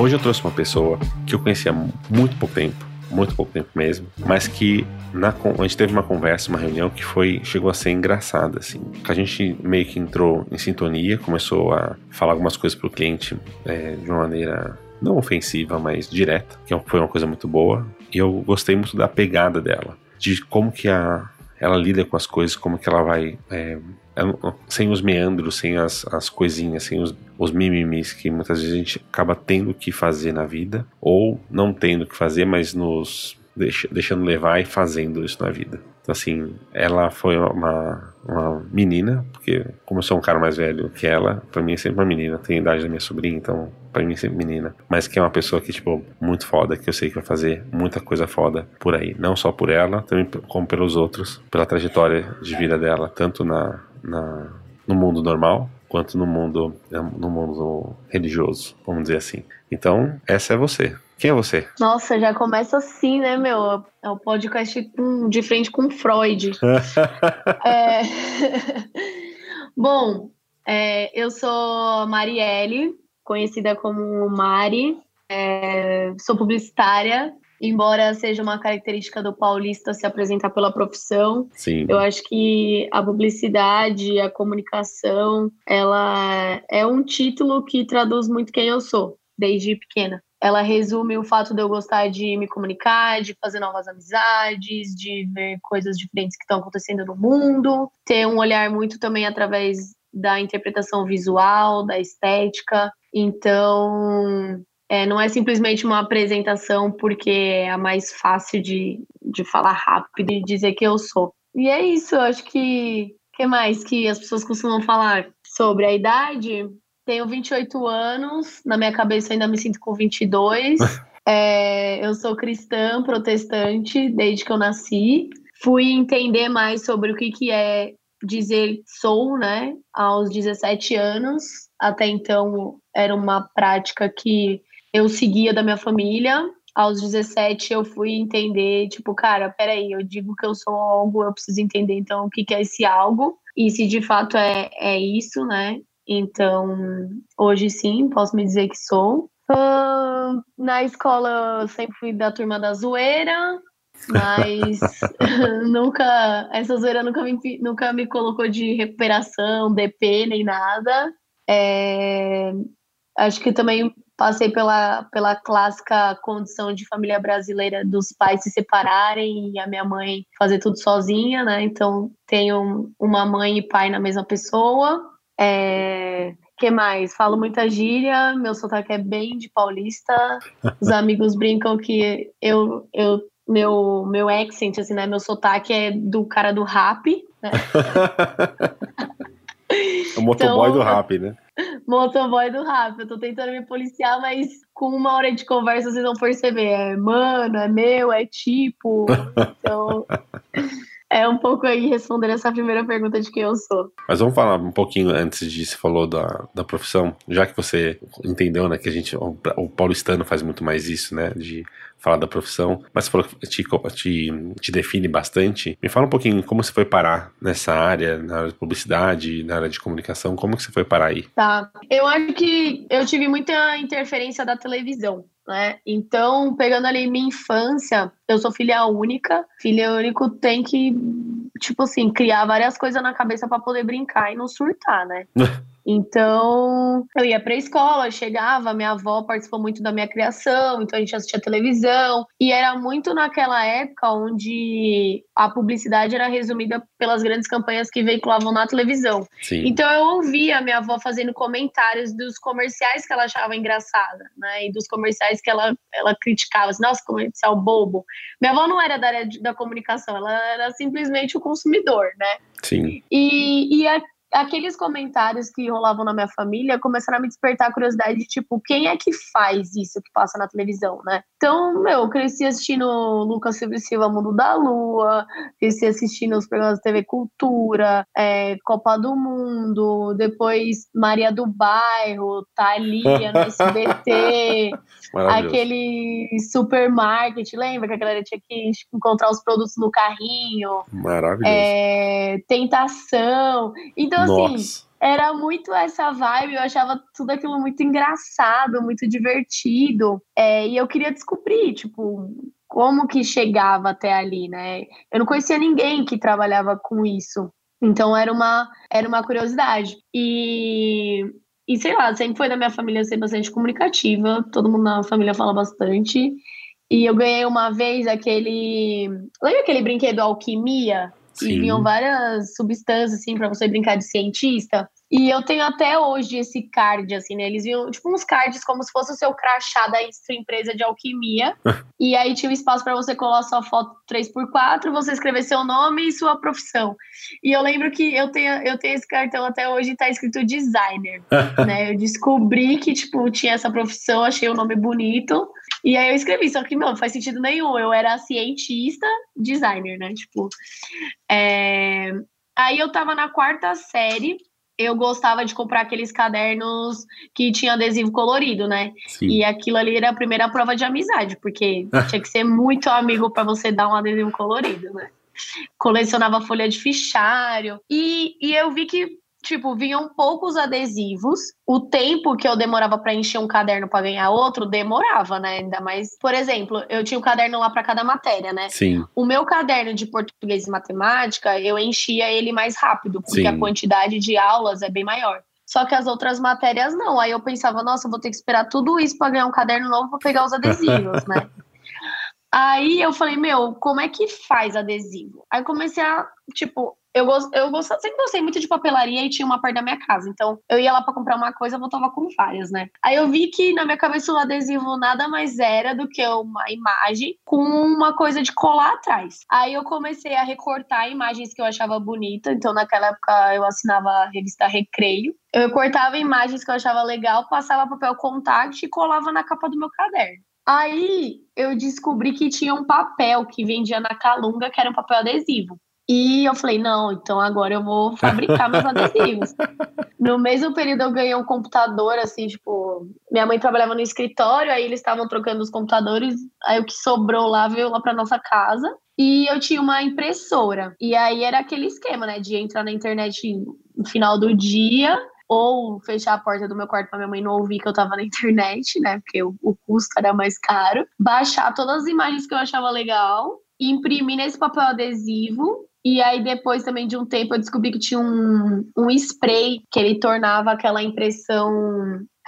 Hoje eu trouxe uma pessoa que eu conhecia há muito pouco tempo, muito pouco tempo mesmo, mas que na, a gente teve uma conversa, uma reunião que foi chegou a ser engraçada, assim. A gente meio que entrou em sintonia, começou a falar algumas coisas pro cliente é, de uma maneira não ofensiva, mas direta, que foi uma coisa muito boa. E eu gostei muito da pegada dela, de como que a, ela lida com as coisas, como que ela vai. É, sem os meandros, sem as, as coisinhas, sem os, os mimimis que muitas vezes a gente acaba tendo que fazer na vida, ou não tendo que fazer, mas nos deixa, deixando levar e fazendo isso na vida. Então, assim, ela foi uma, uma menina, porque como eu sou um cara mais velho que ela, pra mim é sempre uma menina, tem a idade da minha sobrinha, então pra mim é sempre menina. Mas que é uma pessoa que, tipo, muito foda, que eu sei que vai fazer muita coisa foda por aí. Não só por ela, também como pelos outros, pela trajetória de vida dela, tanto na, na no mundo normal, quanto no mundo no mundo religioso, vamos dizer assim. Então, essa é você. Quem é você? Nossa, já começa assim, né, meu? É o podcast de frente com Freud. é... Bom, é, eu sou Marielle, conhecida como Mari. É, sou publicitária, embora seja uma característica do paulista se apresentar pela profissão. Sim. Eu acho que a publicidade, a comunicação, ela é um título que traduz muito quem eu sou, desde pequena. Ela resume o fato de eu gostar de me comunicar, de fazer novas amizades, de ver coisas diferentes que estão acontecendo no mundo, ter um olhar muito também através da interpretação visual, da estética. Então, é, não é simplesmente uma apresentação porque é a mais fácil de, de falar rápido e dizer que eu sou. E é isso, eu acho que. O que mais que as pessoas costumam falar sobre a idade? Tenho 28 anos, na minha cabeça ainda me sinto com 22. é, eu sou cristã, protestante, desde que eu nasci. Fui entender mais sobre o que, que é dizer sou, né, aos 17 anos. Até então era uma prática que eu seguia da minha família. Aos 17 eu fui entender, tipo, cara, peraí, eu digo que eu sou algo, eu preciso entender então o que, que é esse algo. E se de fato é, é isso, né? Então, hoje sim, posso me dizer que sou. Uh, na escola eu sempre fui da turma da zoeira, mas nunca essa zoeira nunca me, nunca me colocou de recuperação, DP nem nada. É, acho que também passei pela, pela clássica condição de família brasileira dos pais se separarem e a minha mãe fazer tudo sozinha, né? Então tenho uma mãe e pai na mesma pessoa. É, que mais? Falo muita gíria, meu sotaque é bem de paulista. Os amigos brincam que eu, eu meu, meu accent, assim, né? Meu sotaque é do cara do rap, né? o motoboy então, do rap, né? Motoboy do rap. Eu tô tentando me policiar, mas com uma hora de conversa vocês vão perceber. É mano, é meu, é tipo. Então é um pouco aí responder essa primeira pergunta de quem eu sou. Mas vamos falar um pouquinho antes de se falou da, da profissão, já que você entendeu, né, que a gente, o, o paulistano faz muito mais isso, né, de falar da profissão, mas você falou que te, te, te, define bastante. Me fala um pouquinho como você foi parar nessa área, na área de publicidade, na área de comunicação, como que você foi parar aí? Tá, eu acho que eu tive muita interferência da televisão né? Então, pegando ali minha infância, eu sou filha única. Filha único tem que, tipo assim, criar várias coisas na cabeça para poder brincar e não surtar, né? Então, eu ia pra escola, chegava, minha avó participou muito da minha criação, então a gente assistia televisão. E era muito naquela época onde a publicidade era resumida pelas grandes campanhas que veiculavam na televisão. Sim. Então eu ouvia minha avó fazendo comentários dos comerciais que ela achava engraçada, né? E dos comerciais que ela, ela criticava, assim, nossa, comercial bobo. Minha avó não era da área da comunicação, ela era simplesmente o consumidor, né? Sim. E, e a, aqueles comentários que rolavam na minha família começaram a me despertar a curiosidade de, tipo, quem é que faz isso que passa na televisão, né? Então, meu, eu cresci assistindo Lucas Silva Silva Mundo da Lua, cresci assistindo os programas da TV Cultura, é, Copa do Mundo, depois Maria do Bairro, Thalia no SBT, aquele supermarket, lembra que a galera tinha que encontrar os produtos no carrinho? Maravilhoso. É, tentação. Então, assim, Nossa. era muito essa vibe, eu achava tudo aquilo muito engraçado, muito divertido. É, e eu queria descobrir, tipo, como que chegava até ali, né? Eu não conhecia ninguém que trabalhava com isso. Então era uma, era uma curiosidade. E, e sei lá, sempre foi da minha família ser bastante comunicativa, todo mundo na família fala bastante. E eu ganhei uma vez aquele. Lembra aquele brinquedo Alquimia? Sim. E vinham várias substâncias, assim, para você brincar de cientista. E eu tenho até hoje esse card, assim, né? Eles vinham, tipo, uns cards como se fosse o seu crachá da sua empresa de alquimia. e aí tinha um espaço para você colar sua foto 3x4, você escrever seu nome e sua profissão. E eu lembro que eu tenho, eu tenho esse cartão até hoje e tá escrito designer, né? Eu descobri que, tipo, tinha essa profissão, achei o nome bonito. E aí eu escrevi, só que não, não faz sentido nenhum. Eu era cientista, designer, né? Tipo. É... Aí eu tava na quarta série, eu gostava de comprar aqueles cadernos que tinha adesivo colorido, né? Sim. E aquilo ali era a primeira prova de amizade, porque tinha que ser muito amigo para você dar um adesivo colorido, né? Colecionava folha de fichário. E, e eu vi que tipo, vinham poucos adesivos. O tempo que eu demorava para encher um caderno para ganhar outro demorava, né? Ainda mais, por exemplo, eu tinha um caderno lá para cada matéria, né? Sim. O meu caderno de português e matemática, eu enchia ele mais rápido, porque Sim. a quantidade de aulas é bem maior. Só que as outras matérias não. Aí eu pensava, nossa, eu vou ter que esperar tudo isso para ganhar um caderno novo para pegar os adesivos, né? Aí eu falei, meu, como é que faz adesivo? Aí comecei a, tipo, eu, eu gost, sempre gostei muito de papelaria e tinha uma parte da minha casa. Então, eu ia lá para comprar uma coisa, eu voltava com várias, né? Aí eu vi que na minha cabeça o adesivo nada mais era do que uma imagem com uma coisa de colar atrás. Aí eu comecei a recortar imagens que eu achava bonita. Então, naquela época, eu assinava a revista Recreio. Eu recortava imagens que eu achava legal, passava papel contact e colava na capa do meu caderno. Aí eu descobri que tinha um papel que vendia na Calunga, que era um papel adesivo. E eu falei, não, então agora eu vou fabricar meus adesivos. No mesmo período eu ganhei um computador, assim, tipo, minha mãe trabalhava no escritório, aí eles estavam trocando os computadores, aí o que sobrou lá veio lá pra nossa casa. E eu tinha uma impressora. E aí era aquele esquema, né, de entrar na internet no final do dia, ou fechar a porta do meu quarto pra minha mãe não ouvir que eu tava na internet, né? Porque o, o custo era mais caro. Baixar todas as imagens que eu achava legal, imprimir nesse papel adesivo. E aí, depois também de um tempo, eu descobri que tinha um, um spray que ele tornava aquela impressão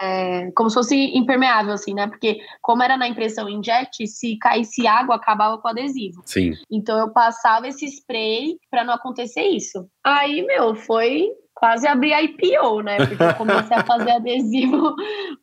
é, como se fosse impermeável, assim, né? Porque, como era na impressão inject, se caísse água, acabava com o adesivo. Sim. Então, eu passava esse spray para não acontecer isso. Aí, meu, foi quase abrir a IPO, né? Porque eu comecei a fazer adesivo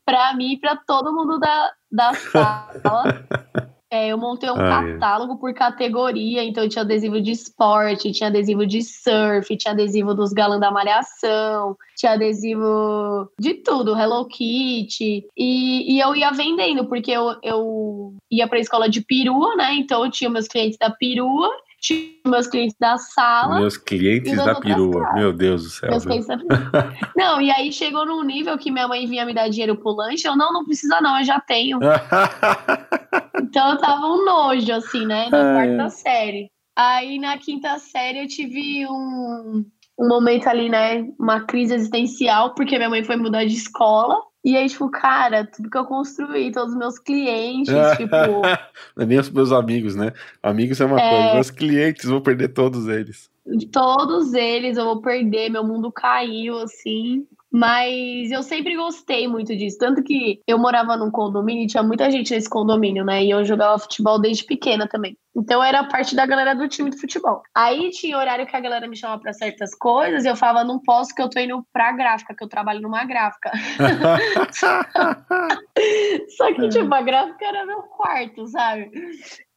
para mim e para todo mundo da, da sala. É, eu montei um Ah, é. catálogo por categoria, então tinha adesivo de esporte, tinha adesivo de surf, tinha adesivo dos galãs da malhação, tinha adesivo de tudo, Hello Kitty. E, e eu ia vendendo, porque eu, eu ia pra escola de perua, né? Então eu tinha meus clientes da perua, tinha meus clientes da sala. Meus clientes da perua. casas. Meu Deus do céu. Meus clientes da Não, e aí chegou num nível que minha mãe vinha me dar dinheiro pro lanche, eu não, não precisa não, eu já tenho. Então eu tava um nojo, assim, né? Na Ai, quarta série. Aí na quinta série eu tive um, um momento ali, né? Uma crise existencial, porque minha mãe foi mudar de escola. E aí, tipo, cara, tudo que eu construí, todos os meus clientes, tipo, é nem os meus amigos, né? Amigos é uma É. coisa, meus clientes, vou perder todos eles. todos eles eu vou perder, meu mundo caiu, assim. Mas eu sempre gostei muito disso. Tanto que eu morava num condomínio e tinha muita gente nesse condomínio, né? E eu jogava futebol desde pequena também. Então eu era parte da galera do time de futebol. Aí tinha horário que a galera me chamava para certas coisas e eu falava, não posso, que eu tô indo pra gráfica, que eu trabalho numa gráfica. Só que, tipo, a gráfica era meu quarto, sabe?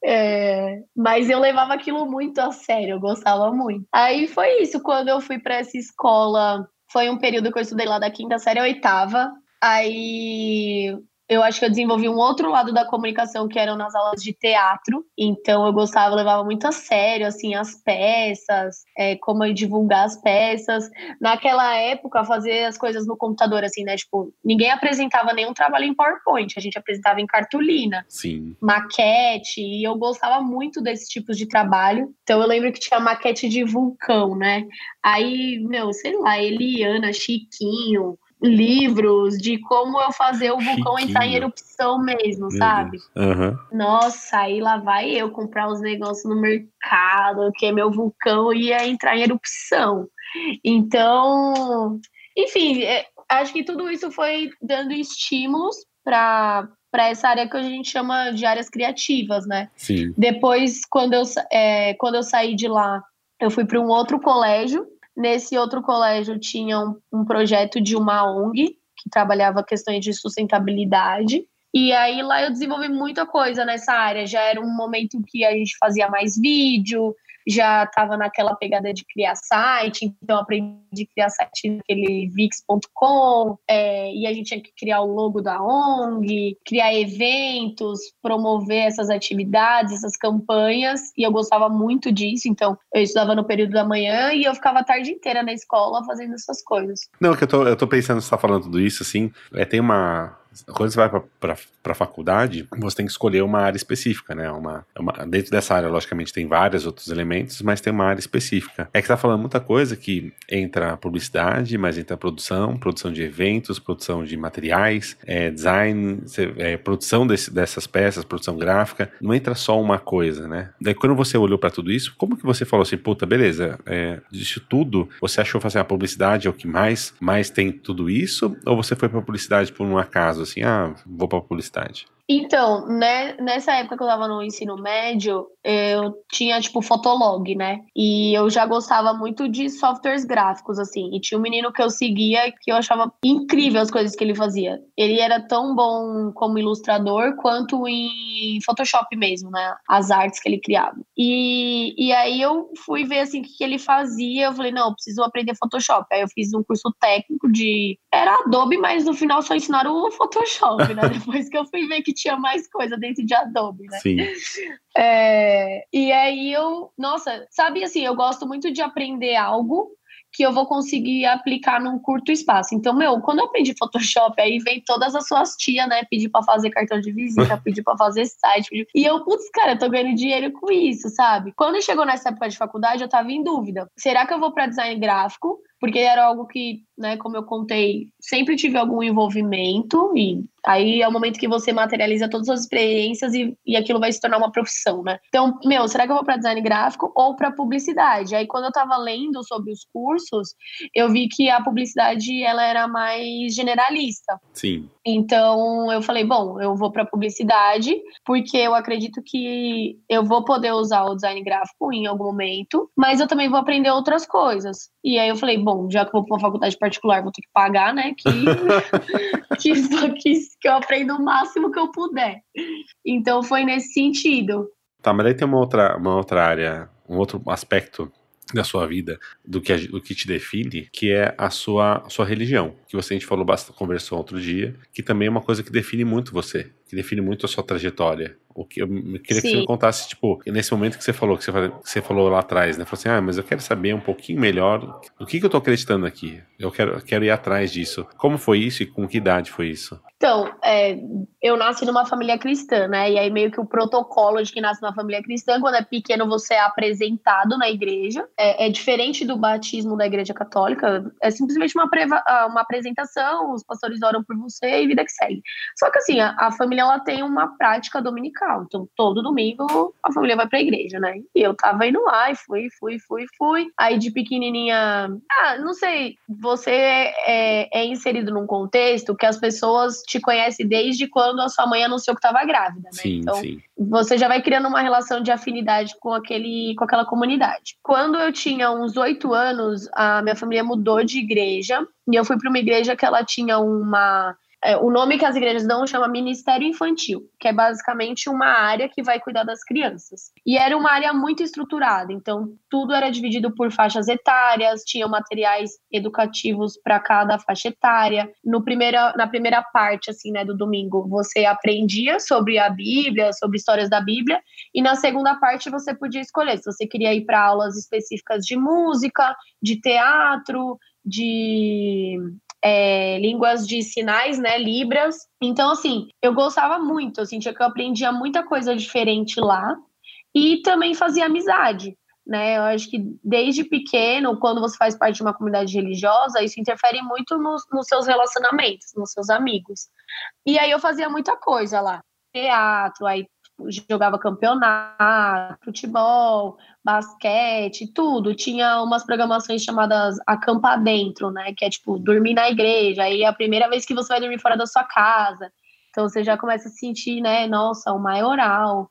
É, mas eu levava aquilo muito a sério, eu gostava muito. Aí foi isso, quando eu fui para essa escola, foi um período que eu estudei lá da quinta série à oitava. Aí eu acho que eu desenvolvi um outro lado da comunicação que eram nas aulas de teatro. Então eu gostava, levava muito a sério, assim, as peças, é, como eu divulgar as peças. Naquela época, fazer as coisas no computador, assim, né? Tipo, ninguém apresentava nenhum trabalho em PowerPoint, a gente apresentava em cartolina, Sim. maquete, e eu gostava muito desses tipos de trabalho. Então eu lembro que tinha maquete de vulcão, né? Aí, meu, sei lá, Eliana, Chiquinho, livros de como eu fazer o vulcão Chiquinho. entrar em erupção mesmo, Meu sabe? Aham. Nossa, aí lá vai eu comprar os negócios no mercado, que meu vulcão ia entrar em erupção. Então, enfim, é, acho que tudo isso foi dando estímulos para para essa área que a gente chama de áreas criativas, né? Sim. Depois, quando eu, é, quando eu saí de lá, eu fui para um outro colégio. Nesse outro colégio tinha um, um projeto de uma ONG que trabalhava questões de sustentabilidade. E aí lá eu desenvolvi muita coisa nessa área. Já era um momento que a gente fazia mais vídeo, já estava naquela pegada de criar site, então aprendi a criar site naquele vix.com, é, e a gente tinha que criar o logo da ONG, criar eventos, promover essas atividades, essas campanhas, e eu gostava muito disso, então eu estudava no período da manhã e eu ficava a tarde inteira na escola fazendo essas coisas. Não, que eu tô, eu tô pensando, você tá falando tudo isso, assim, é, tem uma. Quando você vai pra, pra faculdade, você tem que escolher uma área específica, né? Uma, uma- dentro dessa área, logicamente, tem vários outros elementos, mas tem uma área específica. É que você tá falando muita coisa que entra publicidade, mas entra produção, produção de eventos, produção de materiais, é, design, é, produção desse- dessas peças, produção gráfica. Não entra só uma coisa, né? Daí quando você olhou pra tudo isso, como que você falou assim, puta, beleza, é, disso tudo, você achou fazer a publicidade é o que mais, mais tem tudo isso? Ou você foi pra publicidade por um acaso, assim, ah, vou pra publicidade? Então, né, nessa época que eu tava no ensino médio, eu tinha, tipo, Fotolog, né? E eu já gostava muito de softwares gráficos, assim. E tinha um menino que eu seguia que eu achava incrível as coisas que ele fazia. Ele era tão bom como ilustrador quanto em Photoshop mesmo, né? As artes que ele criava. E, e aí eu fui ver, assim, o que, ele fazia. Eu falei, não, preciso aprender Photoshop. Aí eu fiz um curso técnico de... Era Adobe, mas no final só ensinaram o Photoshop, né? Depois que eu fui ver que tinha mais coisa dentro de Adobe, né? Sim. É, e aí eu, nossa, sabe assim, eu gosto muito de aprender algo que eu vou conseguir aplicar num curto espaço. Então, meu, quando eu aprendi Photoshop, aí vem todas as suas tias, né, pedir pra fazer cartão de visita, pedir pra fazer site, pedir... e eu, putz, cara, eu tô ganhando dinheiro com isso, sabe? Quando chegou nessa época de faculdade, eu tava em dúvida. Será que eu vou pra design gráfico? Porque era algo que, né, como eu contei, sempre tive algum envolvimento e aí é o momento que você materializa todas as experiências e, e aquilo vai se tornar uma profissão, né? Então, meu, será que eu vou para design gráfico ou para publicidade? Aí quando eu tava lendo sobre os cursos, eu vi que a publicidade ela era mais generalista. Sim. Então eu falei, bom, eu vou para publicidade, porque eu acredito que eu vou poder usar o design gráfico em algum momento, mas eu também vou aprender outras coisas. E aí eu falei, bom, já que eu vou para uma faculdade particular, vou ter que pagar, né? Que, que, que, que eu aprendo o máximo que eu puder. Então foi nesse sentido. Tá, mas daí tem uma outra, uma outra área, um outro aspecto da sua vida, do que, do que te define, que é a sua, a sua religião. Que você, a gente falou bastante, conversou outro dia, que também é uma coisa que define muito você, que define muito a sua trajetória. O que eu queria que você Sim. me contasse, tipo, nesse momento que você falou, que você, que você falou lá atrás, né? Falou assim, ah, mas eu quero saber um pouquinho melhor do que, que eu tô acreditando aqui. Eu quero, quero ir atrás disso. Como foi isso e com que idade foi isso? Então, é, eu nasci numa família cristã, né? E aí meio que o protocolo de quem nasce numa família cristã, quando é pequeno você é apresentado na igreja. É, é diferente do batismo da igreja católica. É simplesmente uma, preva- ah, uma apresentação, os pastores oram por você e vida que segue. Só que assim, a, a família ela tem uma prática dominical. Dominical. Então, todo domingo a família vai pra igreja, né? E eu tava indo lá e fui, fui, fui, fui. Aí de pequenininha, ah, não sei, você é, é inserido num contexto que as pessoas te conhecem desde quando a sua mãe anunciou que tava grávida, né? Sim, então, sim. você já vai criando uma relação de afinidade com aquele com aquela comunidade. Quando eu tinha uns oito anos, a minha família mudou de igreja e eu fui para uma igreja que ela tinha uma é, o nome que as igrejas dão chama Ministério Infantil, que é basicamente uma área que vai cuidar das crianças. E era uma área muito estruturada, então tudo era dividido por faixas etárias, tinha materiais educativos para cada faixa etária. No primeira, na primeira parte assim, né, do domingo, você aprendia sobre a Bíblia, sobre histórias da Bíblia, e na segunda parte você podia escolher se você queria ir para aulas específicas de música, de teatro, de é, línguas de sinais, né, Libras. Então, assim, eu gostava muito, eu sentia que eu aprendia muita coisa diferente lá e também fazia amizade. Né, eu acho que desde pequeno, quando você faz parte de uma comunidade religiosa, isso interfere muito nos, nos seus relacionamentos, nos seus amigos. E aí eu fazia muita coisa lá teatro, aí jogava campeonato, futebol, basquete, tudo. Tinha umas programações chamadas acampar dentro, né? Que é tipo dormir na igreja. Aí é a primeira vez que você vai dormir fora da sua casa. Então você já começa a sentir, né? Nossa, o maioral.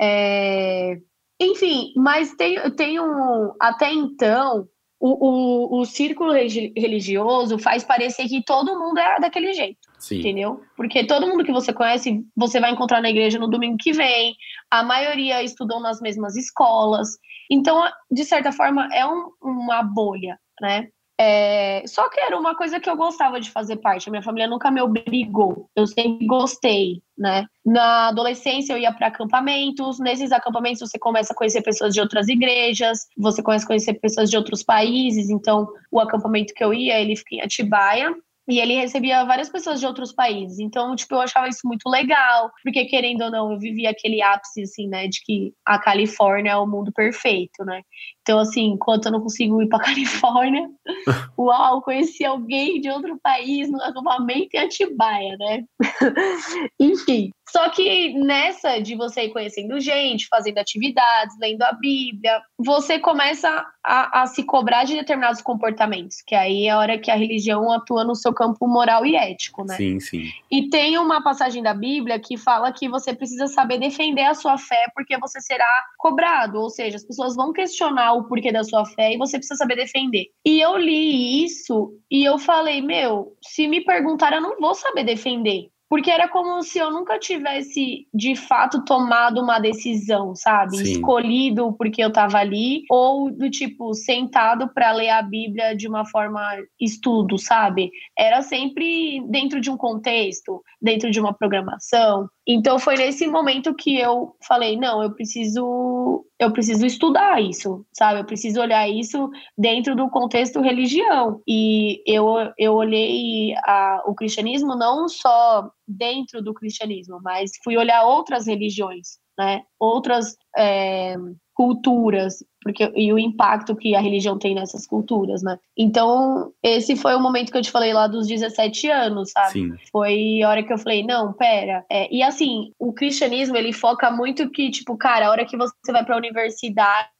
É... Enfim, mas tem, tem um. Até então, o, o, o círculo religioso faz parecer que todo mundo é daquele jeito. Sim. Entendeu? Porque todo mundo que você conhece, você vai encontrar na igreja no domingo que vem. A maioria estudam nas mesmas escolas. Então, de certa forma, é um, uma bolha, né? É, só que era uma coisa que eu gostava de fazer parte. A minha família nunca me obrigou. Eu sempre gostei, né? Na adolescência eu ia para acampamentos. Nesses acampamentos você começa a conhecer pessoas de outras igrejas. Você começa a conhecer pessoas de outros países. Então, o acampamento que eu ia, ele fica em Atibaia. E ele recebia várias pessoas de outros países. Então, tipo, eu achava isso muito legal, porque querendo ou não, eu vivia aquele ápice, assim, né, de que a Califórnia é o mundo perfeito, né? Então, assim, enquanto eu não consigo ir pra Califórnia, uau, conheci alguém de outro país no acampamento em Atibaia, né? Enfim, só que nessa de você ir conhecendo gente, fazendo atividades, lendo a Bíblia, você começa a, a, se cobrar de determinados comportamentos, que aí é a hora que a religião atua no seu campo moral e ético, né? Sim, sim. E tem uma passagem da Bíblia que fala que você precisa saber defender a sua fé porque você será cobrado, ou seja, as pessoas vão questionar o porquê da sua fé e você precisa saber defender. E eu li isso e eu falei, meu, se me perguntar, eu não vou saber defender porque era como se eu nunca tivesse de fato tomado uma decisão, sabe? Sim. Escolhido porque eu tava ali, ou do tipo, sentado para ler a Bíblia de uma forma estudo, sabe? Era sempre dentro de um contexto, dentro de uma programação. Então foi nesse momento que eu falei, não, eu preciso eu preciso estudar isso, sabe? Eu preciso olhar isso dentro do contexto religião. E eu, eu olhei a, o cristianismo não só dentro do cristianismo, mas fui olhar outras religiões, né? Outras é, culturas, porque e o impacto que a religião tem nessas culturas, né? Então, esse foi o momento que eu te falei lá dos 17 anos, sabe? Sim. Foi a hora que eu falei, não, pera. É, e assim, o cristianismo, ele foca muito que, tipo, cara, a hora que você vai pra universidade,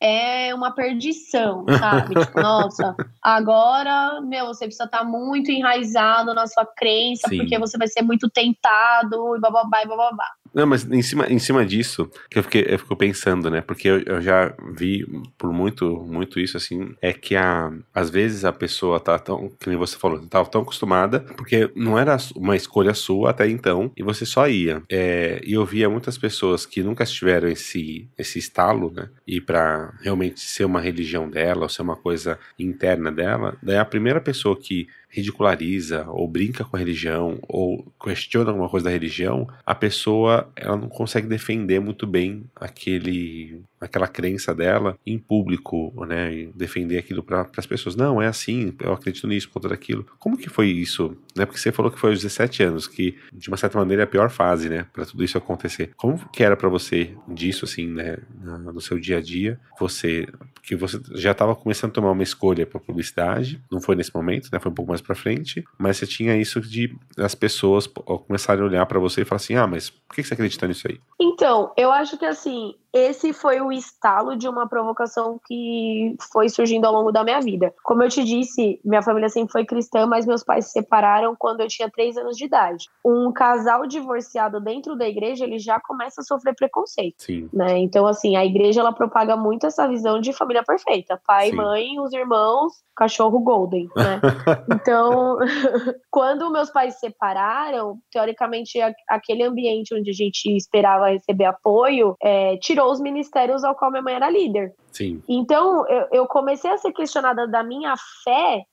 é uma perdição, sabe? tipo, nossa, agora, meu, você precisa estar tá muito enraizado na sua crença, Sim. porque você vai ser muito tentado e bababá e bababá. Não, mas em cima, em cima disso, que eu fiquei eu fico pensando, né? Porque eu, eu, já vi por muito, muito isso, assim, é que a, às vezes a pessoa tá tão, que nem você falou, tava tão acostumada, porque não era uma escolha sua até então, e você só ia. É, e eu via muitas pessoas que nunca tiveram esse, esse estalo, né? E para realmente ser uma religião dela, ou ser uma coisa interna dela, daí a primeira pessoa que ridiculariza ou brinca com a religião ou questiona alguma coisa da religião, a pessoa ela não consegue defender muito bem aquele aquela crença dela em público, né, e defender aquilo para as pessoas. Não, é assim, eu acredito nisso, tudo aquilo. Como que foi isso? Né? Porque você falou que foi aos 17 anos, que de uma certa maneira é a pior fase, né, para tudo isso acontecer. Como que era para você disso assim, né, no seu dia a dia? Você que você já estava começando a tomar uma escolha para publicidade, não foi nesse momento, né? Foi um pouco mais para frente, mas você tinha isso de as pessoas começarem a olhar para você e falar assim: "Ah, mas por que você acredita nisso aí?" Então, eu acho que assim, esse foi o estalo de uma provocação que foi surgindo ao longo da minha vida. Como eu te disse, minha família sempre foi cristã, mas meus pais se separaram quando eu tinha três anos de idade. Um casal divorciado dentro da igreja, ele já começa a sofrer preconceito. Sim. Né? Então, assim, a igreja ela propaga muito essa visão de família perfeita: pai, Sim. mãe, os irmãos, cachorro golden. Né? então, quando meus pais se separaram, teoricamente, aquele ambiente onde a gente esperava receber apoio é, tirou os ministérios ao qual minha mãe era líder. Sim. Então, eu, eu comecei a ser questionada da minha fé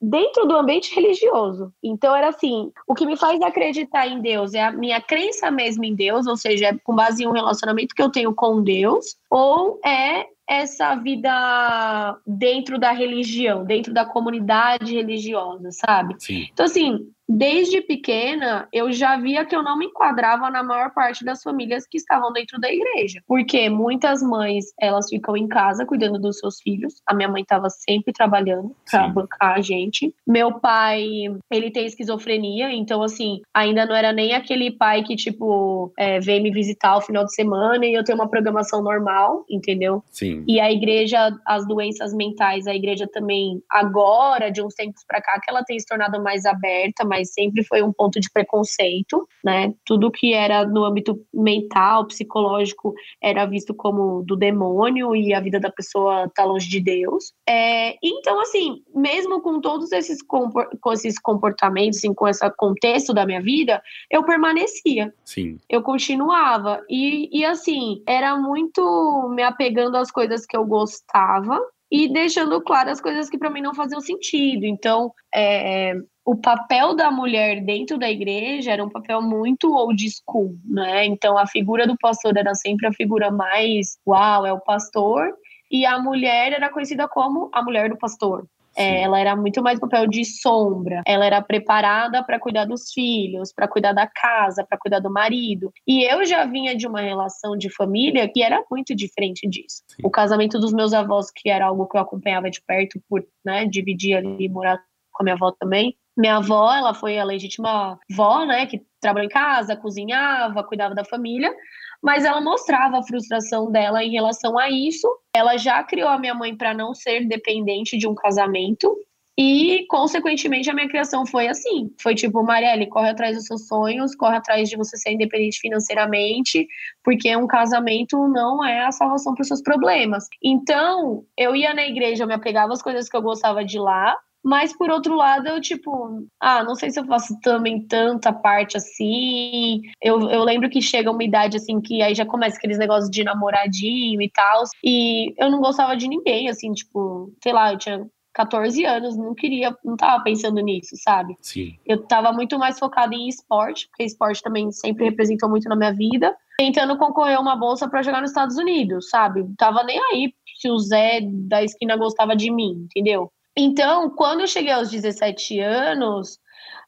dentro do ambiente religioso. Então era assim, o que me faz acreditar em Deus é a minha crença mesmo em Deus, ou seja, é com base em um relacionamento que eu tenho com Deus, ou é essa vida dentro da religião, dentro da comunidade religiosa, sabe? Sim. Então assim, desde pequena, eu já via que eu não me enquadrava na maior parte das famílias que estavam dentro da igreja. Porque muitas mães, elas ficam em casa cuidando dos seus filhos. A minha mãe estava sempre trabalhando para bancar a gente. Meu pai, ele tem esquizofrenia, então, assim, ainda não era nem aquele pai que, tipo, é, vem me visitar ao final de semana e eu tenho uma programação normal, entendeu? Sim. E a igreja, as doenças mentais, a igreja também, agora, de uns tempos para cá, que ela tem se tornado mais aberta, mais mas sempre foi um ponto de preconceito, né? Tudo que era no âmbito mental, psicológico, era visto como do demônio e a vida da pessoa tá longe de Deus. É, então, assim, mesmo com todos esses, com esses comportamentos, assim, com esse contexto da minha vida, eu permanecia. Sim. Eu continuava. E, e assim, era muito me apegando às coisas que eu gostava, e deixando claro as coisas que para mim não faziam sentido. Então, é, o papel da mulher dentro da igreja era um papel muito old school, né? Então a figura do pastor era sempre a figura mais, uau, é o pastor, e a mulher era conhecida como a mulher do pastor. É, ela era muito mais papel de sombra. Ela era preparada para cuidar dos filhos, para cuidar da casa, para cuidar do marido. E eu já vinha de uma relação de família que era muito diferente disso. Sim. O casamento dos meus avós, que era algo que eu acompanhava de perto por né, dividir ali, morar com a minha avó também, minha avó, ela foi a legítima avó, né, que trabalhou em casa, cozinhava, cuidava da família, mas ela mostrava a frustração dela em relação a isso. Ela já criou a minha mãe para não ser dependente de um casamento. E, consequentemente, a minha criação foi assim. Foi tipo, Marielle, corre atrás dos seus sonhos, corre atrás de você ser independente financeiramente, porque um casamento não é a salvação para os seus problemas. Então, eu ia na igreja, eu me apegava às coisas que eu gostava de lá, mas por outro lado, eu, tipo, ah, não sei se eu faço também tanta parte assim. Eu, eu lembro que chega uma idade assim que aí já começa aqueles negócios de namoradinho e tal. E eu não gostava de ninguém, assim, tipo, sei lá, eu tinha 14 anos, não queria, não tava pensando nisso, sabe? Sim. Eu tava muito mais focada em esporte, porque esporte também sempre representou muito na minha vida, tentando concorrer a uma bolsa para jogar nos Estados Unidos, sabe? Tava nem aí se o Zé da esquina gostava de mim, entendeu? Então, quando eu cheguei aos 17 anos,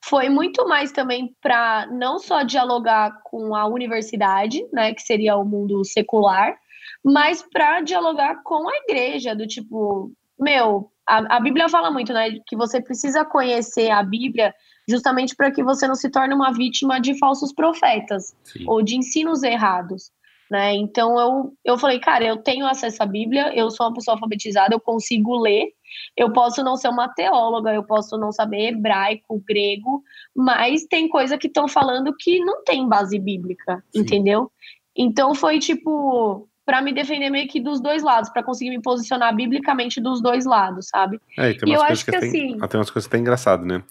foi muito mais também para não só dialogar com a universidade, né, que seria o mundo secular, mas para dialogar com a igreja, do tipo, meu, a, a Bíblia fala muito, né, que você precisa conhecer a Bíblia justamente para que você não se torne uma vítima de falsos profetas Sim. ou de ensinos errados. Né? Então eu, eu falei, cara, eu tenho acesso à Bíblia, eu sou uma pessoa alfabetizada, eu consigo ler, eu posso não ser uma teóloga, eu posso não saber hebraico, grego, mas tem coisa que estão falando que não tem base bíblica, Sim. entendeu? Então foi tipo para me defender meio que dos dois lados, para conseguir me posicionar biblicamente dos dois lados, sabe? É, e, tem e eu acho que, que assim, tem umas coisas até engraçadas, né?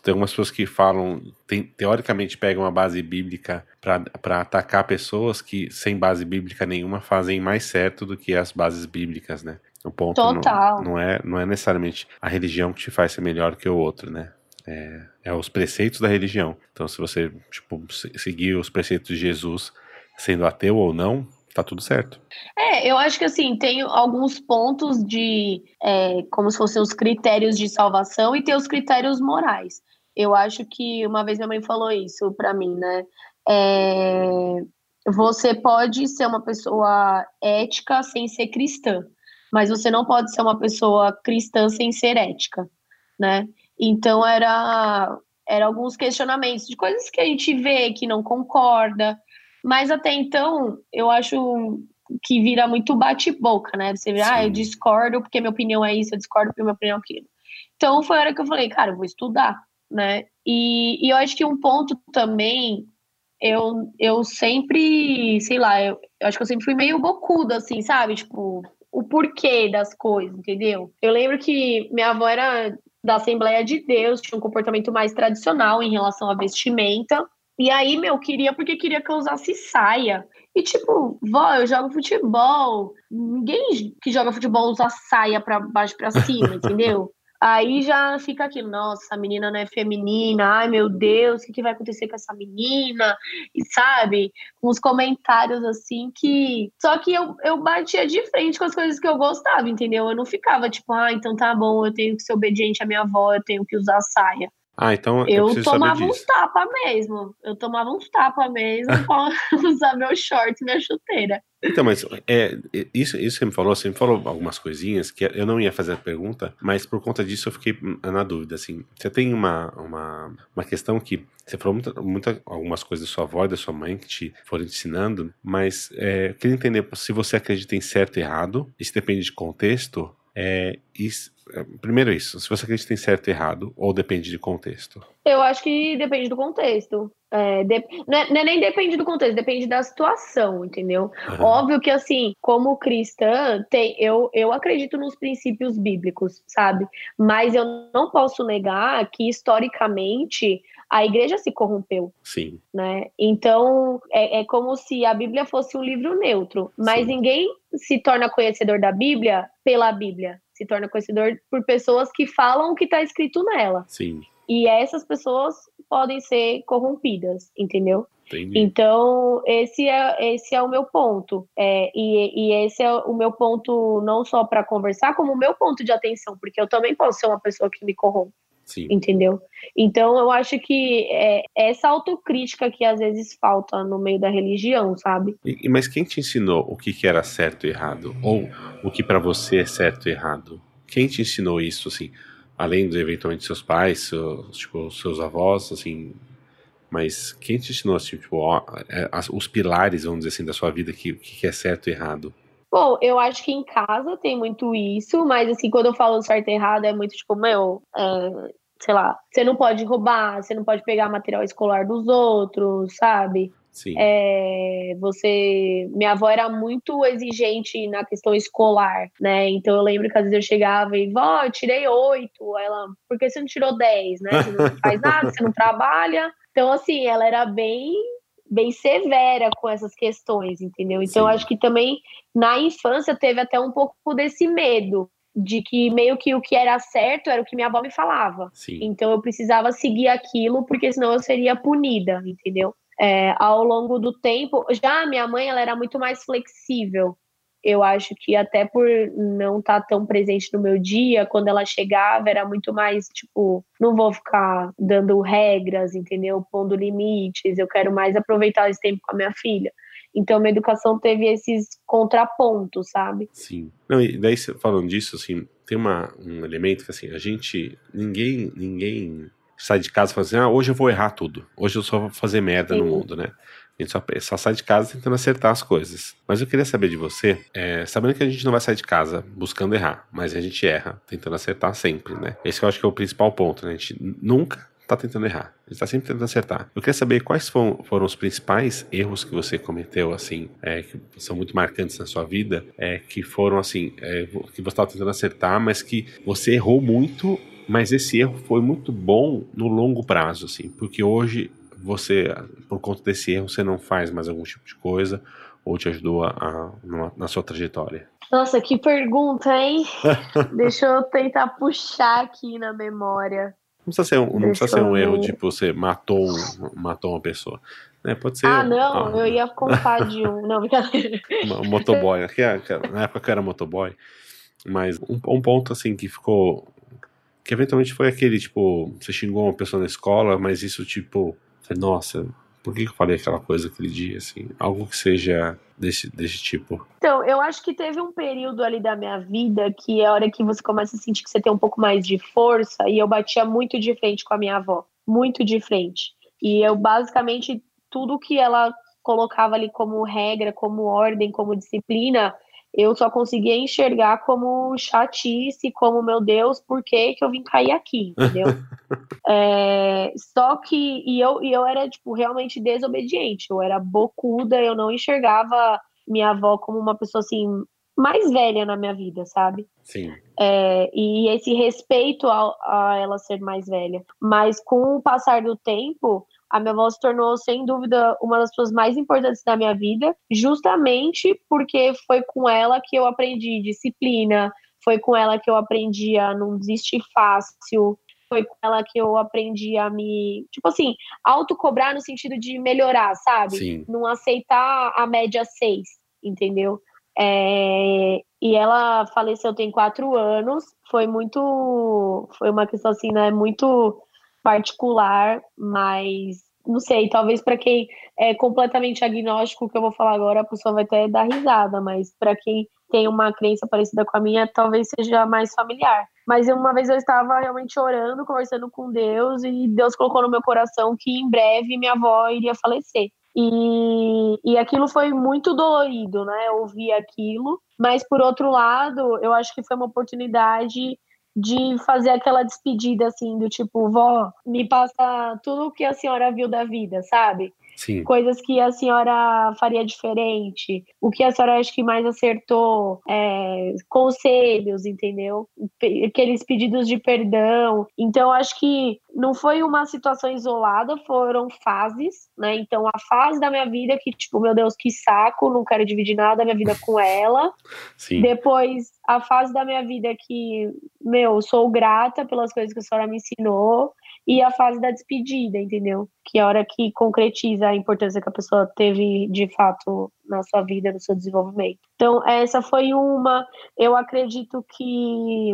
Tem algumas pessoas que falam, tem, teoricamente pegam uma base bíblica para atacar pessoas que, sem base bíblica nenhuma, fazem mais certo do que as bases bíblicas, né? O ponto Total. Não, não, é, não é necessariamente a religião que te faz ser melhor que o outro, né? É, é os preceitos da religião. Então, se você tipo, seguir os preceitos de Jesus, sendo ateu ou não, tá tudo certo. É, eu acho que assim, tem alguns pontos de é, como se fossem os critérios de salvação e tem os critérios morais. Eu acho que uma vez minha mãe falou isso para mim, né? É, você pode ser uma pessoa ética sem ser cristã. mas você não pode ser uma pessoa cristã sem ser ética, né? Então era era alguns questionamentos de coisas que a gente vê que não concorda, mas até então eu acho que vira muito bate-boca, né? Você vê, ah, eu discordo porque minha opinião é isso, eu discordo porque minha opinião é aquilo. Então foi a hora que eu falei, cara, eu vou estudar, né? E, e eu acho que um ponto também, eu, eu sempre, sei lá, eu, eu acho que eu sempre fui meio bocuda, assim, sabe? Tipo, o porquê das coisas, entendeu? Eu lembro que minha avó era da Assembleia de Deus, tinha um comportamento mais tradicional em relação à vestimenta. E aí, meu, queria porque queria que eu usasse saia. E tipo, vó, eu jogo futebol. Ninguém que joga futebol usa saia pra baixo pra cima, entendeu? Aí já fica aquilo, nossa, essa menina não é feminina, ai meu Deus, o que, que vai acontecer com essa menina? E sabe, uns comentários assim que. Só que eu, eu batia de frente com as coisas que eu gostava, entendeu? Eu não ficava tipo, ah, então tá bom, eu tenho que ser obediente à minha avó, eu tenho que usar saia. Ah, então eu, eu tomava uns tapas mesmo. Eu tomava uns tapas mesmo pra usar meu short minha chuteira. Então, mas é, isso, isso que você me falou, você me falou algumas coisinhas que eu não ia fazer a pergunta, mas por conta disso eu fiquei na dúvida, assim. Você tem uma, uma, uma questão que você falou muita, muita, algumas coisas da sua avó e da sua mãe que te foram ensinando, mas é, eu queria entender se você acredita em certo e errado, isso depende de contexto, é, isso, é, primeiro isso, se você acredita em certo e errado, ou depende de contexto? Eu acho que depende do contexto. É, de, não, é, não, é, nem depende do contexto, depende da situação, entendeu? Uhum. Óbvio que, assim, como cristã, tem, eu, eu acredito nos princípios bíblicos, sabe? Mas eu não posso negar que, historicamente, a igreja se corrompeu. Sim. Né? Então, é, é como se a Bíblia fosse um livro neutro, mas Sim. ninguém se torna conhecedor da Bíblia pela Bíblia, se torna conhecedor por pessoas que falam o que está escrito nela. Sim. E essas pessoas podem ser corrompidas, entendeu? Entendi. Então, esse é, esse é o meu ponto. É, e, e esse é o meu ponto não só para conversar, como o meu ponto de atenção, porque eu também posso ser uma pessoa que me corrompe. Sim. Entendeu? Então eu acho que é essa autocrítica que às vezes falta no meio da religião, sabe? E, mas quem te ensinou o que, que era certo e errado? Ou o que para você é certo e errado? Quem te ensinou isso, assim? Além de eventualmente seus pais, seus, tipo, seus avós, assim. Mas quem te ensinou, assim, tipo, é, os pilares, vamos dizer assim, da sua vida, que, que é certo e errado? Bom, eu acho que em casa tem muito isso, mas assim, quando eu falo certo e errado, é muito tipo, meu, é, sei lá, você não pode roubar, você não pode pegar material escolar dos outros, sabe? Sim. É, você, minha avó era muito exigente na questão escolar, né? Então eu lembro que às vezes eu chegava e, vó, eu tirei oito. Ela, por que você não tirou dez, né? Você não faz nada, você não trabalha. Então, assim, ela era bem bem severa com essas questões, entendeu? Então, Sim. acho que também na infância teve até um pouco desse medo de que meio que o que era certo era o que minha avó me falava. Sim. Então eu precisava seguir aquilo porque senão eu seria punida, entendeu? É, ao longo do tempo, já a minha mãe ela era muito mais flexível eu acho que até por não estar tá tão presente no meu dia, quando ela chegava, era muito mais tipo, não vou ficar dando regras, entendeu? Pondo limites, eu quero mais aproveitar esse tempo com a minha filha. Então, minha educação teve esses contrapontos, sabe? Sim. Não, e daí, falando disso, assim, tem uma, um elemento que, assim, a gente, ninguém, ninguém sai de casa e fala assim, ah, hoje eu vou errar tudo. Hoje eu só vou fazer merda Sim. no mundo, né? A gente só, só, sai de casa tentando acertar as coisas. Mas eu queria saber de você, é, sabendo que a gente não vai sair de casa buscando errar, mas a gente erra tentando acertar sempre, né? Esse eu acho que é o principal ponto, né? A gente nunca tá tentando errar. A gente tá sempre tentando acertar. Eu queria saber quais foram, foram os principais erros que você cometeu, assim, é, que são muito marcantes na sua vida, é, que foram, assim, é, que você estava tentando acertar, mas que você errou muito, mas esse erro foi muito bom no longo prazo, assim, porque hoje você, por conta desse erro, você não faz mais algum tipo de coisa ou te ajudou a, a numa, na sua trajetória? Nossa, que pergunta, hein? Deixa eu tentar puxar aqui na memória. Não precisa ser um, não precisa ser um erro tipo, você matou, matou uma pessoa. Né? Pode ser. Ah, não, ah, eu ia contar de um. Não, brincadeira. Um motoboy. Na época que eu era motoboy. Mas um, um ponto assim que ficou. Que eventualmente foi aquele, tipo, você xingou uma pessoa na escola, mas isso, tipo, nossa, Por que eu falei aquela coisa aquele dia, assim? Algo que seja desse, desse tipo. Então, eu acho que teve um período ali da minha vida que é a hora que você começa a sentir que você tem um pouco mais de força, e eu batia muito de frente com a minha avó. Muito de frente. E eu, basicamente, tudo que ela colocava ali como regra, como ordem, como disciplina, eu só conseguia enxergar como chatice, como, meu Deus, por que, que eu vim cair aqui, entendeu? é, só que, e eu, e eu era, tipo, realmente desobediente, eu era bocuda, eu não enxergava minha avó como uma pessoa, assim, mais velha na minha vida, sabe? Sim. É, e esse respeito a, a ela ser mais velha. Mas com o passar do tempo, a minha avó se tornou, sem dúvida, uma das pessoas mais importantes da minha vida, justamente porque foi com ela que eu aprendi disciplina, foi com ela que eu aprendi a não desistir fácil, foi com ela que eu aprendi a me, tipo assim, autocobrar no sentido de melhorar, sabe? Sim. Não aceitar a média 6, entendeu? É, e ela faleceu tem quatro anos, foi muito, foi uma questão assim, né, muito particular, mas não sei, talvez para quem é completamente agnóstico, que eu vou falar agora, a pessoa vai até dar risada, mas para quem tem uma crença parecida com a minha, talvez seja mais familiar. Mas uma vez eu estava realmente orando, conversando com Deus, e Deus colocou no meu coração que em breve minha avó iria falecer. E, e aquilo foi muito dolorido, né? Ouvir aquilo. Mas, por outro lado, eu acho que foi uma oportunidade de fazer aquela despedida assim do tipo, vó, me passa tudo o que a senhora viu da vida, sabe? Sim. Coisas que a senhora faria diferente, o que a senhora acha que mais acertou, é, conselhos, entendeu? Aqueles pedidos de perdão. Então, acho que não foi uma situação isolada, foram fases, né? Então, a fase da minha vida que, tipo, meu Deus, que saco, não quero dividir nada da minha vida com ela. Sim. Depois, a fase da minha vida que, meu, sou grata pelas coisas que a senhora me ensinou e a fase da despedida, entendeu? Que é a hora que concretiza a importância que a pessoa teve de fato na sua vida, no seu desenvolvimento. Então, essa foi uma. Eu acredito que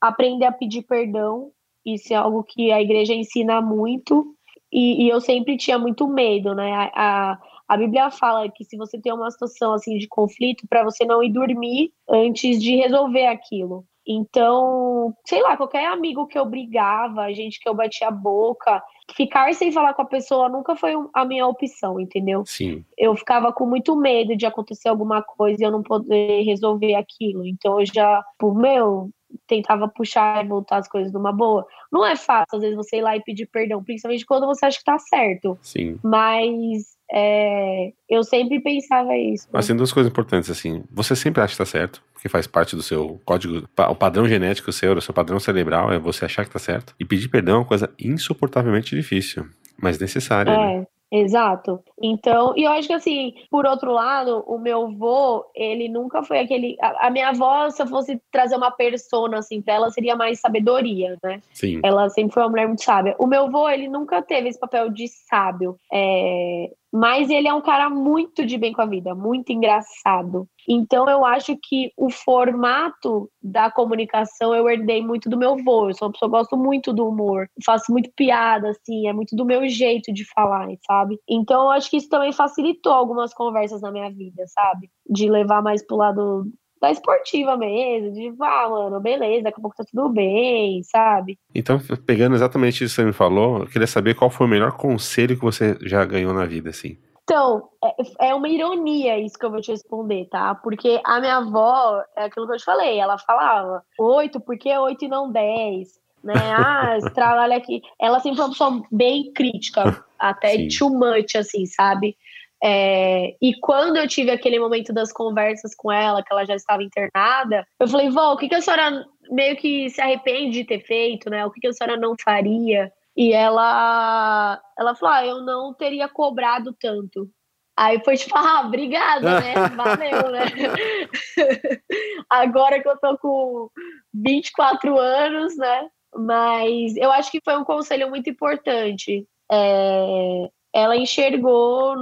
aprender a pedir perdão, isso é algo que a igreja ensina muito, e, e eu sempre tinha muito medo, né? A, a, a Bíblia fala que se você tem uma situação assim de conflito, para você não ir dormir antes de resolver aquilo. Então, sei lá, qualquer amigo que eu brigava, gente que eu batia a boca, ficar sem falar com a pessoa nunca foi a minha opção, entendeu? Sim. Eu ficava com muito medo de acontecer alguma coisa e eu não poder resolver aquilo. Então eu já, por meu, tentava puxar e voltar as coisas numa boa. Não é fácil, às vezes, você ir lá e pedir perdão, principalmente quando você acha que tá certo. Sim. Mas é, eu sempre pensava isso. Mas tem duas coisas importantes, assim. Você sempre acha que tá certo, porque faz parte do seu código, o padrão genético seu, o seu padrão cerebral, é você achar que tá certo. E pedir perdão é uma coisa insuportavelmente difícil, mas necessária. É. Né? Exato. Então, e eu acho que assim, por outro lado, o meu avô, ele nunca foi aquele. A, a, minha avó, se eu fosse trazer uma persona assim pra ela, seria mais sabedoria, né? Sim. Ela sempre foi uma mulher muito sábia. O meu avô, ele nunca teve esse papel de sábio. É, mas ele é um cara muito de bem com a vida, muito engraçado. Então eu acho que o formato da comunicação eu herdei muito do meu avô. Eu sou uma pessoa que gosto muito do humor, faço muito piada, assim, é muito do meu jeito de falar, sabe? Então eu acho que isso também facilitou algumas conversas na minha vida, sabe? De levar mais pro lado da esportiva mesmo, de, ah, mano, beleza, daqui a pouco tá tudo bem, sabe? Então, pegando exatamente isso que você me falou, eu queria saber qual foi o melhor conselho que você já ganhou na vida, assim. Então, é, é uma ironia isso que eu vou te responder, tá? Porque a minha avó, é aquilo que eu te falei, ela falava oito, por que oito e não dez? Né? Ah, trabalha aqui. Ela sempre foi uma pessoa bem crítica, até Sim. too much, assim, sabe? É, e quando eu tive aquele momento das conversas com ela, que ela já estava internada, eu falei, vó, o que, que a senhora meio que se arrepende de ter feito, né? O que, que a senhora não faria? E ela, ela falou, ah, eu não teria cobrado tanto. Aí foi tipo, ah, obrigada, né? Valeu, né? Agora que eu tô com 24 anos, né? Mas eu acho que foi um conselho muito importante. É, ela enxergou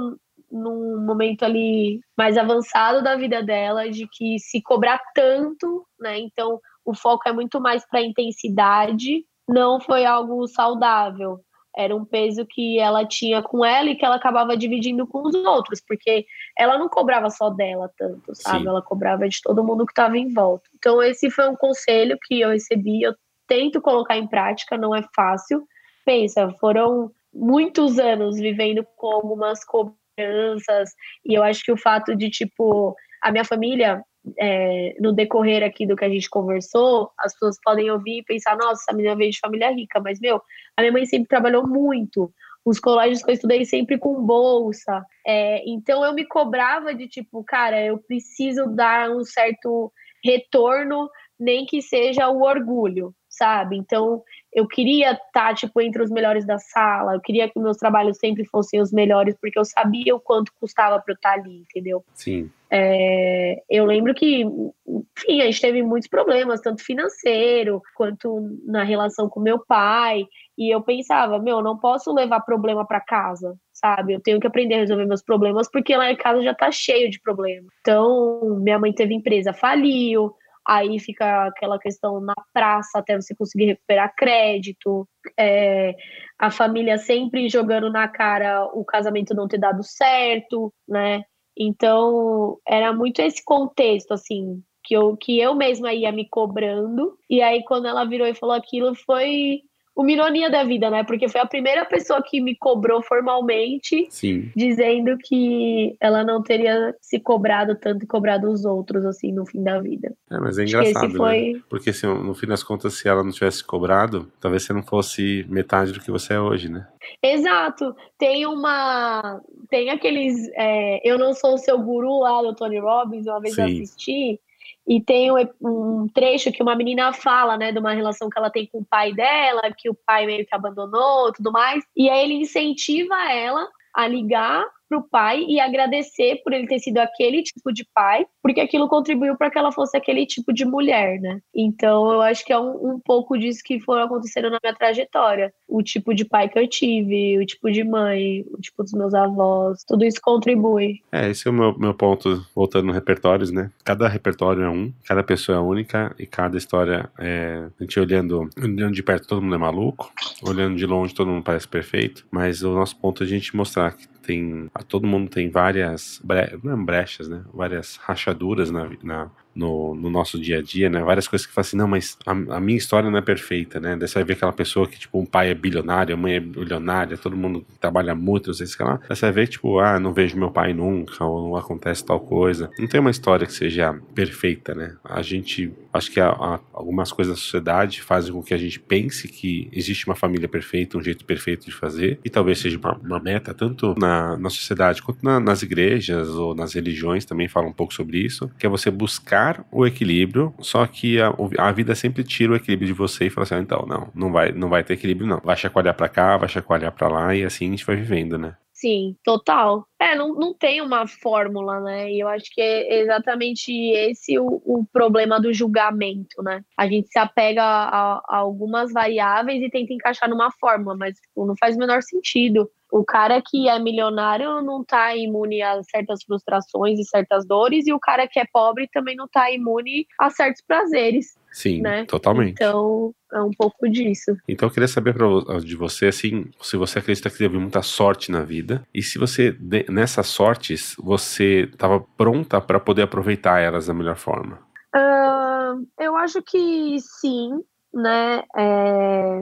num momento ali mais avançado da vida dela, de que se cobrar tanto, né? Então o foco é muito mais para intensidade, não foi algo saudável. era um peso que ela tinha com ela e que ela acabava dividindo com os outros, porque ela não cobrava só dela tanto, sabe? Sim. Ela cobrava de todo mundo que estava em volta. Então, esse foi um conselho que eu recebi, eu tento colocar em prática, não é fácil. Pensa, foram muitos anos vivendo com algumas cobranças, e eu acho que o fato de, tipo, a minha família é, no decorrer aqui do que a gente conversou, as pessoas podem ouvir e pensar, nossa, essa menina veio de família rica, mas, meu, a minha mãe sempre trabalhou muito, os colégios que eu estudei sempre com bolsa, é, então eu me cobrava de, tipo, cara, eu preciso dar um certo retorno, nem que seja o orgulho, sabe? Então, eu queria estar, tá, tipo, entre os melhores da sala, eu queria que meus trabalhos sempre fossem os melhores, porque eu sabia o quanto custava para eu estar tá ali, entendeu? Sim. É, eu lembro que, enfim, a gente teve muitos problemas, tanto financeiro quanto na relação com meu pai, e eu pensava, meu, não posso levar problema para casa, sabe? Eu tenho que aprender a resolver meus problemas, porque lá em casa já tá cheio de problemas. Então, minha mãe teve empresa, faliu, aí fica aquela questão na praça até você conseguir recuperar crédito, é, a família sempre jogando na cara o casamento não ter dado certo, né? Então era muito esse contexto assim que eu que eu mesma ia me cobrando. E aí quando ela virou e falou aquilo foi uma ironia da vida, né? Porque foi a primeira pessoa que me cobrou formalmente, Sim. dizendo que ela não teria se cobrado tanto e cobrado os outros, assim, no fim da vida. É, mas é engraçado, foi... né? Porque assim, no fim das contas, se ela não tivesse cobrado, talvez você não fosse metade do que você é hoje, né? Exato. Tem uma. Tem aqueles. É... Eu não sou o seu guru lá do Tony Robbins, uma vez Sim. eu assisti. E tem um, um, trecho que uma menina fala, né, de uma relação que ela tem com o pai dela, que o pai meio que abandonou, tudo mais. E aí ele incentiva ela a ligar para o pai e agradecer por ele ter sido aquele tipo de pai, porque aquilo contribuiu para que ela fosse aquele tipo de mulher, né? Então eu acho que é um, um, pouco disso que foi acontecendo na minha trajetória. O tipo de pai que eu tive, o tipo de mãe, o tipo dos meus avós, tudo isso contribui. É, esse é o meu, meu ponto, voltando no repertórios, né? Cada repertório é um, cada pessoa é única e cada história é. A gente olhando, olhando de perto todo mundo é maluco, olhando de longe todo mundo parece perfeito, mas o nosso ponto é a gente mostrar que tem. Todo mundo tem várias bre, não é brechas, né? Várias rachaduras na, na, no, no, nosso dia a dia, né? Várias coisas que falam assim, não, mas a, a, minha história não é perfeita, né? Daí você vai ver aquela pessoa que, tipo, um pai é bilionário, a mãe é bilionária, todo mundo trabalha muito, não sei se lá. Daí você vai ver, tipo, ah, não vejo meu pai nunca, ou não acontece tal coisa. Não tem uma história que seja perfeita, né? A gente, acho que a, a, algumas coisas da sociedade fazem com que a gente pense que existe uma família perfeita, um jeito perfeito de fazer, e talvez seja uma, uma meta, tanto na, na sociedade quanto na, nas igrejas ou nas religiões também falam um pouco sobre isso, que é você buscar buscar o equilíbrio, só que a, a vida sempre tira o equilíbrio de você e fala assim: ah, então, não, não vai, não vai ter equilíbrio, não. Vai chacoalhar pra cá, vai chacoalhar pra lá, e assim a gente vai vivendo, né? Sim, total. É, não, não tem uma fórmula, né? E eu acho que é exatamente esse o, o problema do julgamento, né? A gente se apega a, a, algumas variáveis e tenta encaixar numa fórmula, mas tipo, não faz o menor sentido. O cara que é milionário não tá imune a certas frustrações e certas dores, e o cara que é pobre também não tá imune a certos prazeres. Sim, né? totalmente. Então, é um pouco disso. Então, eu queria saber pra, de você, assim, se você acredita que teve muita sorte na vida, e se você, nessas sortes, você estava pronta para poder aproveitar elas da melhor forma. Uh, eu acho que sim, né? É,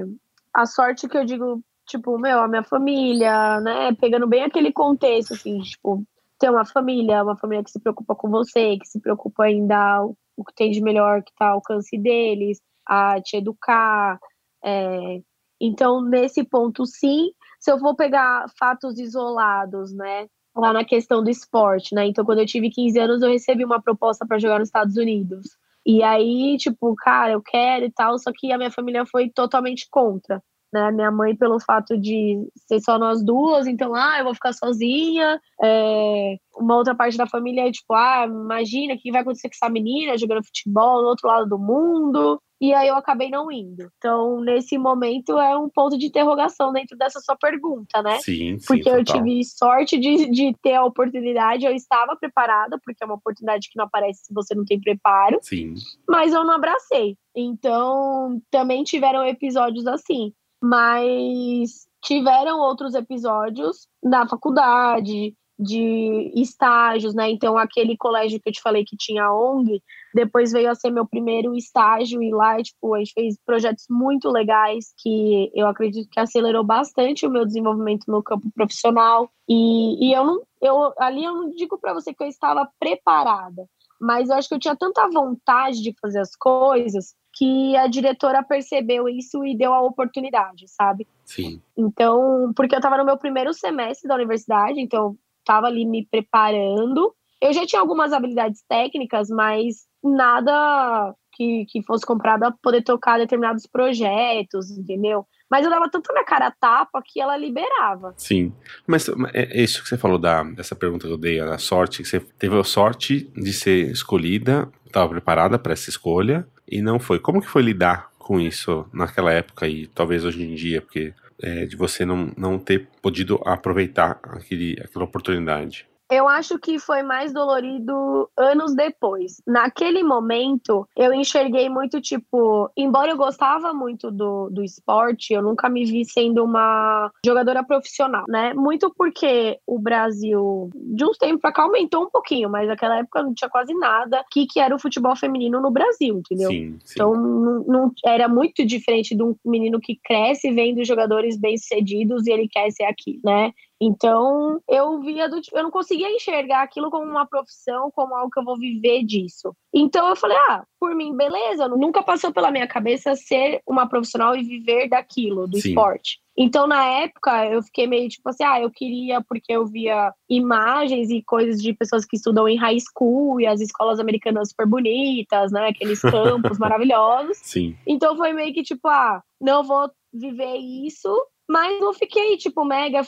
a sorte que eu digo tipo, meu, a minha família, né? Pegando bem aquele contexto, assim, tipo, ter uma família, uma família que se preocupa com você, que se preocupa em dar o que tem de melhor que tá ao alcance deles, a te educar. É... Então, nesse ponto, sim. Se eu vou pegar fatos isolados, né? Lá na questão do esporte, né? Então, quando eu tive 15 anos, eu recebi uma proposta para jogar nos Estados Unidos. E aí, tipo, cara, eu quero e tal, só que a minha família foi totalmente contra né? Minha mãe, pelo fato de ser só nós duas, então, ah, eu vou ficar sozinha. É... Uma outra parte da família é tipo, ah, imagina o que vai acontecer com essa menina jogando futebol no outro lado do mundo. E aí eu acabei não indo. Então, nesse momento, é um ponto de interrogação dentro dessa sua pergunta, né? Sim, sim Porque total. eu tive sorte de, de ter a oportunidade, eu estava preparada, porque é uma oportunidade que não aparece se você não tem preparo. Sim. Mas eu não abracei. Então, também tiveram episódios assim. Mas tiveram outros episódios na faculdade, de estágios, né? Então, aquele colégio que eu te falei que tinha ONG, depois veio a ser meu primeiro estágio e lá, tipo, a gente fez projetos muito legais que eu acredito que acelerou bastante o meu desenvolvimento no campo profissional. E, e eu não, eu ali eu não digo para você que eu estava preparada, mas eu acho que eu tinha tanta vontade de fazer as coisas que a diretora percebeu isso e deu a oportunidade, sabe? Sim. Então, porque eu estava no meu primeiro semestre da universidade, então estava ali me preparando. Eu já tinha algumas habilidades técnicas, mas nada que, que fosse comprado a poder tocar determinados projetos, entendeu? Mas eu dava tanto na cara a tapa que ela liberava. Sim. Mas é, é isso que você falou da, dessa pergunta que eu dei, a sorte, que você teve a sorte de ser escolhida, estava preparada para essa escolha e não foi. Como que foi lidar com isso naquela época e talvez hoje em dia? Porque é, de você não, não ter podido aproveitar aquele, aquela oportunidade? Eu acho que foi mais dolorido anos depois. Naquele momento, eu enxerguei muito, tipo, embora eu gostava muito do, do esporte, eu nunca me vi sendo uma jogadora profissional, né? Muito porque o Brasil, de uns tempos pra cá, aumentou um pouquinho, mas naquela época não tinha quase nada que, que era o futebol feminino no Brasil, entendeu? Sim, sim. Então, não, não, era muito diferente de um menino que cresce vendo jogadores bem-sucedidos e ele quer ser aqui, né? Então, eu via do eu não conseguia enxergar aquilo como uma profissão, como algo que eu vou viver disso. Então eu falei: "Ah, por mim, beleza, nunca passou pela minha cabeça ser uma profissional e viver daquilo, do Sim. esporte". Então, na época, eu fiquei meio tipo assim, ah, eu queria, porque eu via imagens e coisas de pessoas que estudam em high school e as escolas americanas super bonitas, né? Aqueles campos maravilhosos. Sim. Então foi meio que tipo, ah, não vou viver isso, mas não fiquei, tipo, mega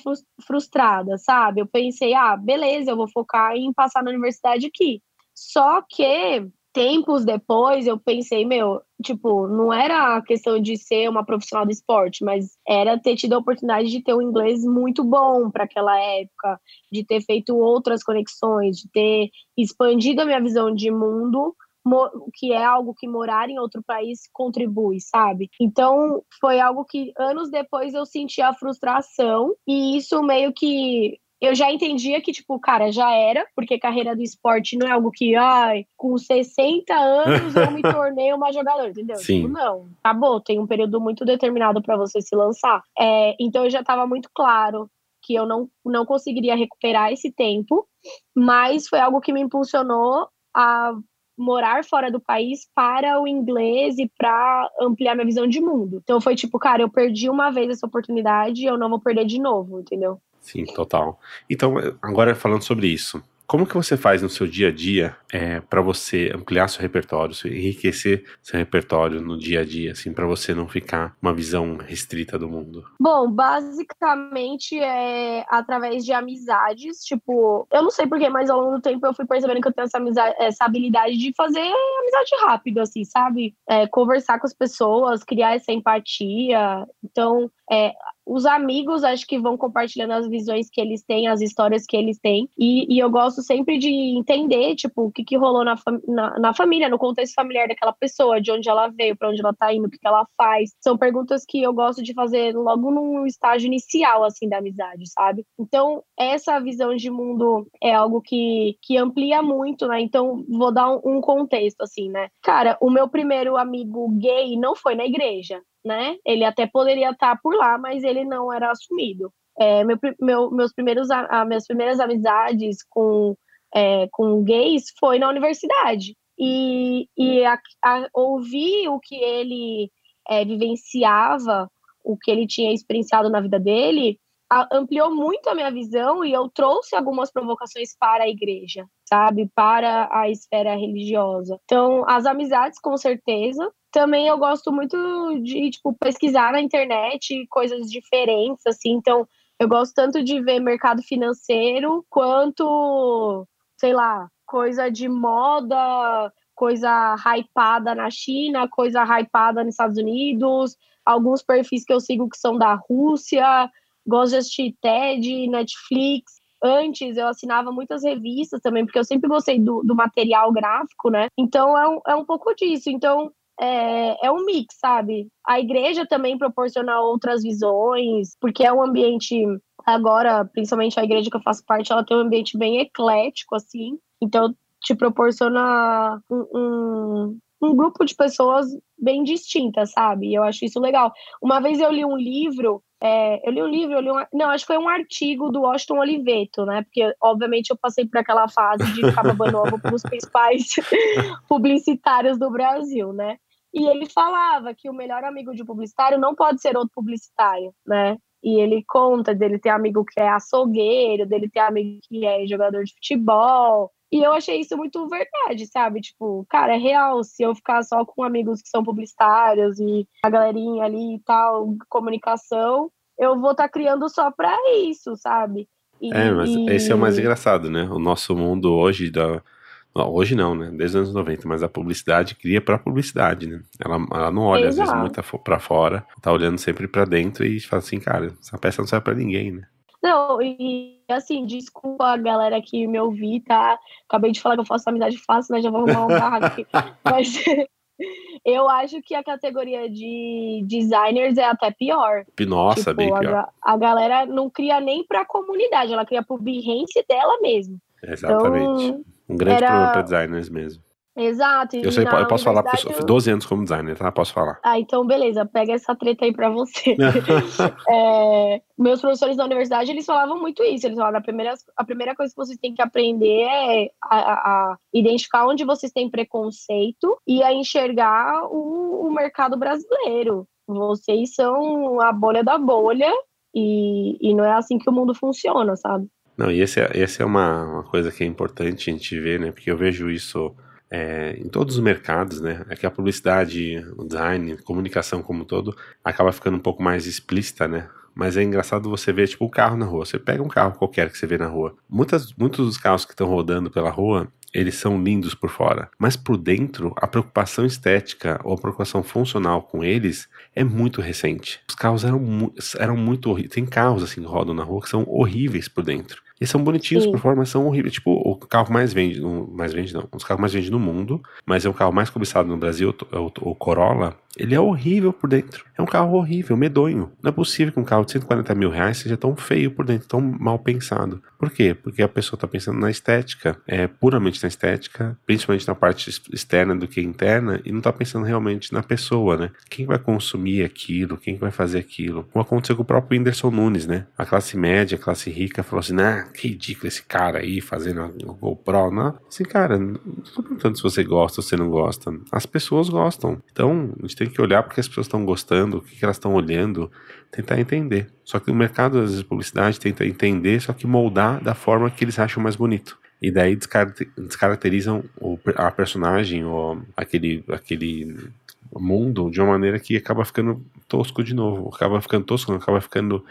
frustrada, sabe? Eu pensei, ah, beleza, eu vou focar em passar na universidade aqui. Só que, tempos depois, eu pensei, meu, tipo, não era a questão de ser uma profissional do esporte, mas era ter tido a oportunidade de ter um inglês muito bom para aquela época, de ter feito outras conexões, de ter expandido a minha visão de mundo que é algo que morar em outro país contribui, sabe? Então, foi algo que anos depois eu senti a frustração e isso meio que eu já entendia que, tipo, cara, já era, porque carreira do esporte não é algo que, ai, com 60 anos eu me tornei uma jogadora, entendeu? Sim. Tipo, não, acabou, tem um período muito determinado para você se lançar. É, então eu já estava muito claro que eu não, não conseguiria recuperar esse tempo, mas foi algo que me impulsionou a morar fora do país para o inglês e para ampliar minha visão de mundo. Então foi tipo, cara, eu perdi uma vez essa oportunidade eu não vou perder de novo, entendeu? Sim, total. Então, agora falando sobre isso, como que você faz no seu dia a dia é, para você ampliar seu repertório, enriquecer seu repertório no dia a dia, assim, para você não ficar uma visão restrita do mundo? Bom, basicamente é através de amizades, tipo, eu não sei porquê, mas ao longo do tempo eu fui percebendo que eu tenho essa, amizade, essa habilidade de fazer amizade rápido, assim, sabe? É, conversar com as pessoas, criar essa empatia. Então, é, os amigos acho que vão compartilhando as visões que eles têm, as histórias que eles têm. E, e eu gosto sempre de entender, tipo, o que, que rolou na, na, na, família, no contexto familiar daquela pessoa, de onde ela veio, para onde ela tá indo, o que, que ela faz. São perguntas que eu gosto de fazer logo no estágio inicial, assim, da amizade, sabe? Então, essa visão de mundo é algo que, que amplia muito, né? Então, vou dar um, um contexto, assim, né? Cara, o meu primeiro amigo gay não foi na igreja né? Ele até poderia estar por lá, mas ele não era assumido. É, meu, meu, meus primeiros, a, minhas primeiras amizades com, é, com gays foi na universidade. E, e a, a, ouvir o que ele é, vivenciava, o que ele tinha experienciado na vida dele, ampliou muito a minha visão e eu trouxe algumas provocações para a igreja, sabe? Para a esfera religiosa. Então, as amizades, com certeza. Também eu gosto muito de, tipo, pesquisar na internet coisas diferentes, assim. Então, eu gosto tanto de ver mercado financeiro quanto, sei lá, coisa de moda, coisa hypada na China, coisa hypada nos Estados Unidos, alguns perfis que eu sigo que são da Rússia, gosto de assistir TED, Netflix. Antes eu assinava muitas revistas também, porque eu sempre gostei do, do material gráfico, né? Então é um, é um pouco disso. Então é, é um mix, sabe? A igreja também proporciona outras visões, porque é um ambiente agora, principalmente a igreja que eu faço parte, ela tem um ambiente bem eclético, assim. Então, te proporciona um, um, um grupo de pessoas bem distintas, sabe? E eu acho isso legal. Uma vez eu li um livro, é, eu li um livro, eu li um, não, acho que foi um artigo do Washington Oliveto, né? Porque, obviamente, eu passei por aquela fase de ficar babando ovo para os principais publicitários do Brasil, né? E ele falava que o melhor amigo de publicitário não pode ser outro publicitário, né? E ele conta dele ter amigo que é açougueiro, dele ter amigo que é jogador de futebol, e eu achei isso muito verdade, sabe? Tipo, cara, é real. Se eu ficar só com amigos que são publicitários e a galerinha ali e tal, comunicação, eu vou estar tá criando só pra isso, sabe? E, é, mas e... esse é o mais engraçado, né? O nosso mundo hoje da. Hoje não, né? Desde os anos 90, mas a publicidade cria pra publicidade, né? Ela, ela não olha Exato. às vezes muito pra fora, tá olhando sempre pra dentro e fala assim, cara, essa peça não serve pra ninguém, né? Não, e assim, desculpa a galera que me ouvi, tá? Acabei de falar que eu faço amizade fácil, né? Já vou arrumar um barraco aqui. Mas eu acho que a categoria de designers é até pior. Nossa, tipo, bem pior. A, a, galera não cria nem pra comunidade, ela cria pro Behance dela mesmo. Exatamente. Então, um grande era... problema pra designers mesmo. Exato. Eu, sei, eu posso falar, porque eu fiz 12 anos como designer, tá? Posso falar. Ah, então beleza, pega essa treta aí pra você. é, meus professores da universidade, eles falavam muito isso. Eles falavam, a primeira, a primeira coisa que vocês têm que aprender é a, a identificar onde vocês têm preconceito e a enxergar o, o mercado brasileiro. Vocês são a bolha da bolha e, e não é assim que o mundo funciona, sabe? Não, e esse é, esse é uma, uma coisa que é importante a gente ver, né? Porque eu vejo isso é, em todos os mercados, né? É que a publicidade, o design, a comunicação como um todo, acaba ficando um pouco mais explícita, né? Mas é engraçado você ver, tipo, o carro na rua. Você pega um carro qualquer que você vê na rua. Muitas, muitos dos carros que estão rodando pela rua, eles são lindos por fora. Mas por dentro, a preocupação estética ou a preocupação funcional com eles é muito recente. Os carros eram, eram muito horríveis. Tem carros assim que rodam na rua que são horríveis por dentro. Eles são bonitinhos Sim. por fora, mas são horríveis. Tipo, o carro mais vende, mais vende não, os carros mais vendidos no mundo, mas é o carro mais cobiçado no Brasil, o, o Corolla, ele é horrível por dentro. É um carro horrível, medonho. Não é possível que um carro de 140 mil reais seja tão feio por dentro, tão mal pensado. Por quê? Porque a pessoa está pensando na estética, é puramente na estética, principalmente na parte externa do que interna, e não está pensando realmente na pessoa, né? Quem vai consumir aquilo, quem vai fazer aquilo. Como aconteceu com o próprio Whindersson Nunes, né? A classe média, a classe rica falou assim: nah, ridículo esse cara aí fazendo o GoPro, não? Assim, cara, não tô perguntando se você gosta ou se não gosta. As pessoas gostam. Então, a gente tem que olhar porque as pessoas estão gostando, o que, que elas estão olhando, tentar entender. Só que o mercado, às vezes, de publicidade tenta entender, só que moldar da forma que eles acham mais bonito. E daí descaracterizam a personagem ou aquele, aquele mundo de uma maneira que acaba ficando tosco de novo. Acaba ficando tosco, acaba ficando.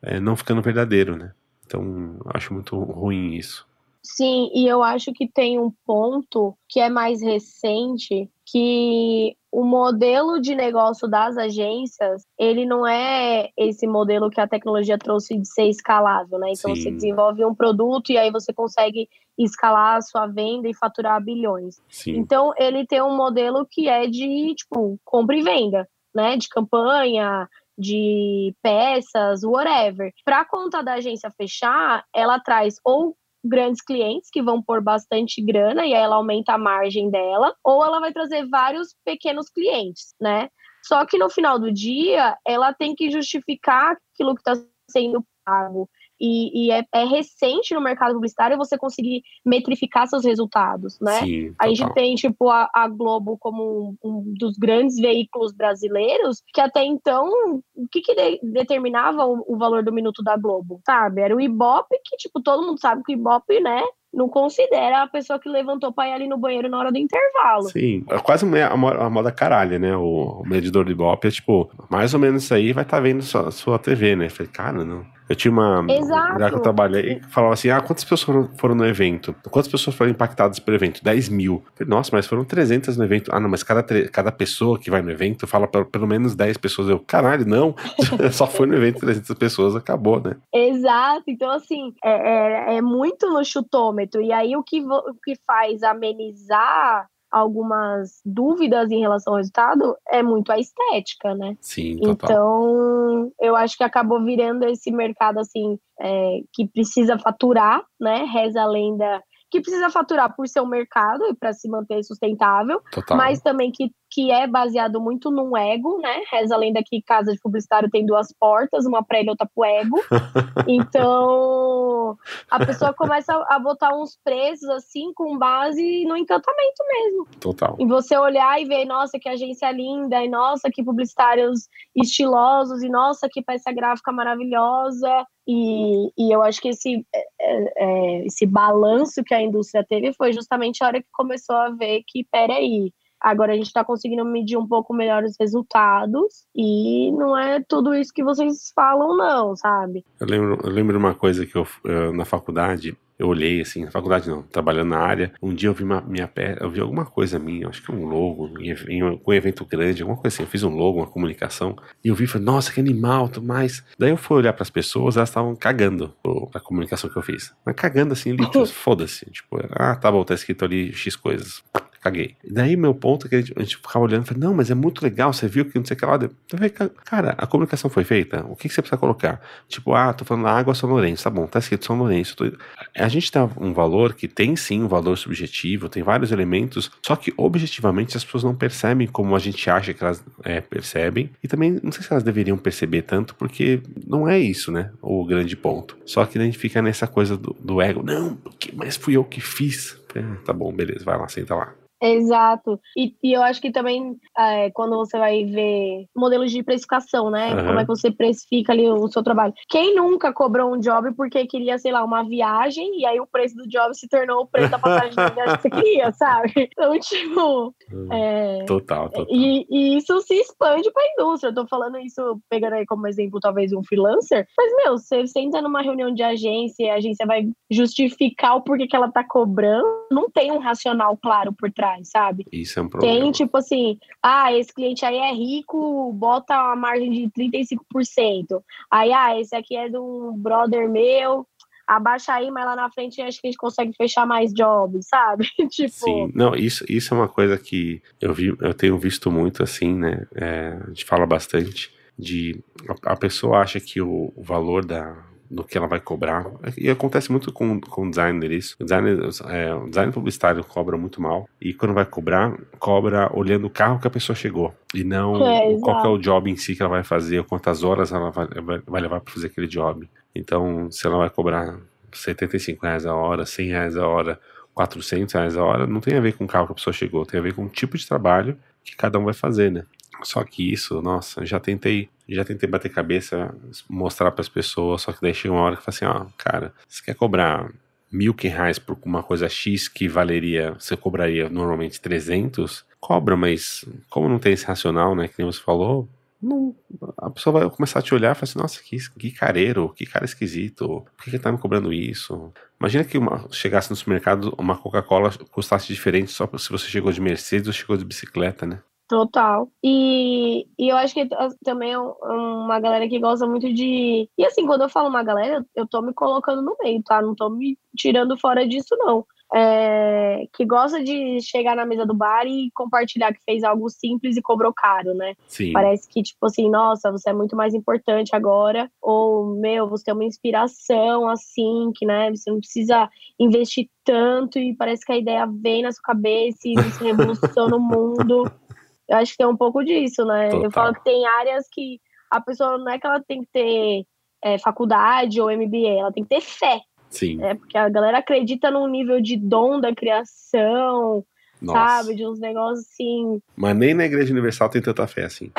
É, não ficando verdadeiro, né? Então, acho muito ruim isso. Sim, e eu acho que tem um ponto que é mais recente, que o modelo de negócio das agências, ele não é esse modelo que a tecnologia trouxe de ser escalável, né? Então Sim. você desenvolve um produto e aí você consegue escalar a sua venda e faturar bilhões. Sim. Então ele tem um modelo que é de, tipo, compra e venda, né? De campanha, de peças, whatever. Para a conta da agência fechar, ela traz ou grandes clientes que vão pôr bastante grana e aí ela aumenta a margem dela, ou ela vai trazer vários pequenos clientes, né? Só que no final do dia, ela tem que justificar aquilo que está sendo pago e, e é, é, recente no mercado publicitário você conseguir metrificar seus resultados, né? Sim, a gente tem, tipo, a, a Globo como um, um, dos grandes veículos brasileiros, que até então, o que, que de, determinava o, o, valor do minuto da Globo, sabe? Era o Ibope, que, tipo, todo mundo sabe que o Ibope, né, não considera a pessoa que levantou pra ir ali no banheiro na hora do intervalo. Sim, é quase a, moda caralho, né? O, o medidor de Ibope é tipo, mais ou menos isso aí vai estar tá vendo sua, sua TV, né? falei, cara, não. Eu tinha uma Exato. lugar que eu trabalhei que falava assim: ah, quantas pessoas foram, no evento? Quantas pessoas foram impactadas pelo evento? 10 mil. falei, Nossa, mas foram 300 no evento. Ah, não, mas cada, cada pessoa que vai no evento fala pra, pelo menos 10 pessoas. Eu, caralho, não. Só foi no evento 300 pessoas, acabou, né? Exato. Então, assim, é, é, é muito no chutômetro. E aí o que, o que faz amenizar algumas dúvidas em relação ao resultado é muito a estética, né? Sim, total. Então, eu acho que acabou virando esse mercado assim é, que precisa faturar, né? Reza a lenda que precisa faturar por ser um mercado e para se manter sustentável, total. mas também que, que é baseado muito num ego, né? Reza a lenda que casa de publicitário tem duas portas, uma para ele e outra pro ego. então, a pessoa começa a botar uns preços assim com base no encantamento mesmo. Total. E você olhar e ver, nossa, que agência linda, e nossa, que publicitários estilosos, e nossa, que peça gráfica maravilhosa. E, e eu acho que esse, é, é, é, esse balanço que a indústria teve foi justamente a hora que começou a ver que, peraí, agora a gente está conseguindo medir um pouco melhor os resultados e não é tudo isso que vocês falam, não, sabe? Eu lembro, eu lembro uma coisa que eu, na faculdade, eu olhei assim, na faculdade não, trabalhando na área, um dia eu vi uma, minha eu vi alguma coisa minha, acho que um logo, em, um evento grande, alguma coisa assim, eu fiz um logo, uma comunicação, e eu vi e falei, nossa, que animal, tudo mais. Daí eu fui olhar para as pessoas, elas estavam cagando a comunicação que eu fiz. Mas cagando assim, litros, foda-se. Tipo, ah, tá bom, tá escrito ali X coisas caguei. Daí meu ponto é que a gente, a gente ficava olhando e falei, não, mas é muito legal, você viu que não sei o que lá. Eu falei, cara, a comunicação foi feita, o que, que você precisa colocar? Tipo, ah, tô falando água São Lourenço, tá bom, tá escrito São Lourenço. Tô... A gente tem um valor que tem sim um valor subjetivo, tem vários elementos, só que objetivamente as pessoas não percebem como a gente acha que elas é, percebem, e também não sei se elas deveriam perceber tanto, porque não é isso, né, o grande ponto. Só que a gente fica nessa coisa do, do ego, não, mas fui eu que fiz. É, tá bom, beleza, vai lá, senta lá. Exato. E, e, eu acho que também, é, quando você vai ver modelos de precificação, né? Uhum. Como é que você precifica ali o seu trabalho. Quem nunca cobrou um job porque queria, sei lá, uma viagem e aí o preço do job se tornou o preço da passagem da viagem que você queria, sabe? Então, tipo. Hum, é, total, total. E, e, isso se expande pra indústria. Eu tô falando isso, pegando aí como exemplo, talvez, um freelancer. Mas, meu, você senta numa reunião de agência e a agência vai justificar o porquê que ela tá cobrando, não tem um racional claro por trás sabe? Isso é um problema. Tem tipo assim, ah, esse cliente aí é rico, bota uma margem de 35%. Aí, ah, esse aqui é um brother meu, abaixa aí, mas lá na frente acho que a gente consegue fechar mais jobs, sabe? tipo. Sim, não, isso, isso é uma coisa que eu vi, eu tenho visto muito assim, né? É, a gente fala bastante de a, a pessoa acha que o, o valor da, do que ela vai cobrar. E acontece muito com, com designer isso. O designer, é, o designer publicitário cobra muito mal. E quando vai cobrar, cobra olhando o carro que a pessoa chegou. E não é, qual é o job em si que ela vai fazer, ou quantas horas ela vai, vai levar para fazer aquele job. Então, se ela vai cobrar 75 reais a hora, 100 reais a hora, 400 reais a hora, não tem a ver com o carro que a pessoa chegou, tem a ver com o tipo de trabalho que cada um vai fazer, né? Só que isso, nossa, já tentei, já tentei bater cabeça, mostrar para as pessoas, só que daí chega uma hora que fala assim, ó, cara, você quer cobrar mil reais por uma coisa X que valeria, você cobraria normalmente 300, cobra, mas como não tem esse racional, né, que nem você falou, não, a pessoa vai começar a te olhar e falar assim, nossa, que, que careiro, que cara esquisito, por que, que tá me cobrando isso? Imagina que uma, chegasse no supermercado, uma Coca-Cola custasse diferente só se você chegou de Mercedes ou chegou de bicicleta, né? Total. E, e eu acho que também é uma galera que gosta muito de. E assim, quando eu falo uma galera, eu tô me colocando no meio, tá? Não tô me tirando fora disso, não. É, que gosta de chegar na mesa do bar e compartilhar que fez algo simples e cobrou caro, né? Sim. Parece que, tipo assim, nossa, você é muito mais importante agora, ou, meu, você tem uma inspiração, assim, que, né, você não precisa investir tanto e parece que a ideia vem na sua cabeça e você revoluciona o mundo. Eu acho que tem um pouco disso, né? Total. Eu falo que tem áreas que a pessoa não é que ela tem que ter é, faculdade ou MBA, ela tem que ter fé. Sim. É, porque a galera acredita num nível de dom da criação, Nossa. sabe? De uns negócios assim. Mas nem na Igreja Universal tem tanta fé assim.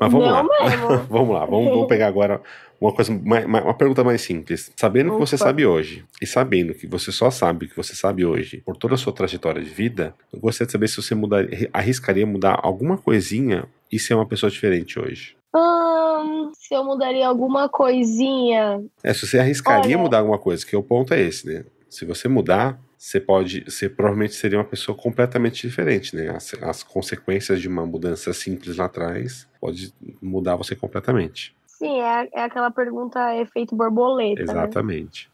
Mas vamos não lá. Vamos lá, vamos, vamos pegar agora uma coisa, uma, uma pergunta mais simples. Sabendo o que você sabe hoje e sabendo que você só sabe o que você sabe hoje por toda a sua trajetória de vida, eu gostaria de saber se você mudar, arriscaria mudar alguma coisinha e ser uma pessoa diferente hoje. Hum, se eu mudaria alguma coisinha. É, se você arriscaria Olha... mudar alguma coisa, que o ponto é esse, né? Se você mudar, você pode, você provavelmente seria uma pessoa completamente diferente, né? As, as consequências de uma mudança simples lá atrás pode mudar você completamente. Sim, é, é aquela pergunta efeito borboleta. Né? Exatamente.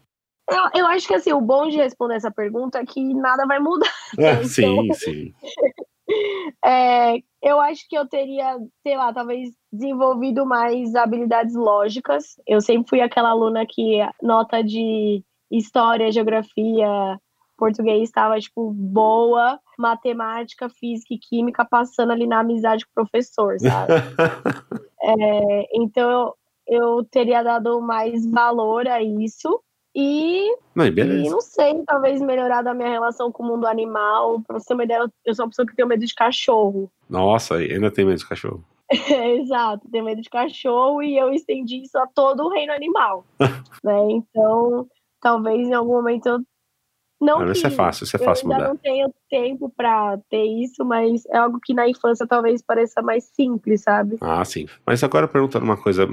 Né? Eu, eu acho que assim, o bom de responder essa pergunta é que nada vai mudar. É, então, sim, sim. É, eu acho que eu teria, sei lá, talvez desenvolvido mais habilidades lógicas. Eu sempre fui aquela aluna que nota de história, geografia, português estava, tipo, boa, matemática, física e química passando ali na amizade com o professor, sabe? é, então eu, eu teria dado mais valor a isso. E não, e não sei, talvez melhorar a minha relação com o mundo animal. Pra você ter uma ideia, eu sou uma pessoa que tem medo de cachorro. Nossa, ainda tem medo de cachorro. Exato, tenho medo de cachorro e eu estendi isso a todo o reino animal. né? Então, talvez em algum momento eu não mas isso é fácil, isso é fácil eu ainda não tenho tempo para ter isso, mas é algo que na infância talvez pareça mais simples, sabe? Ah, sim. Mas agora perguntando uma coisa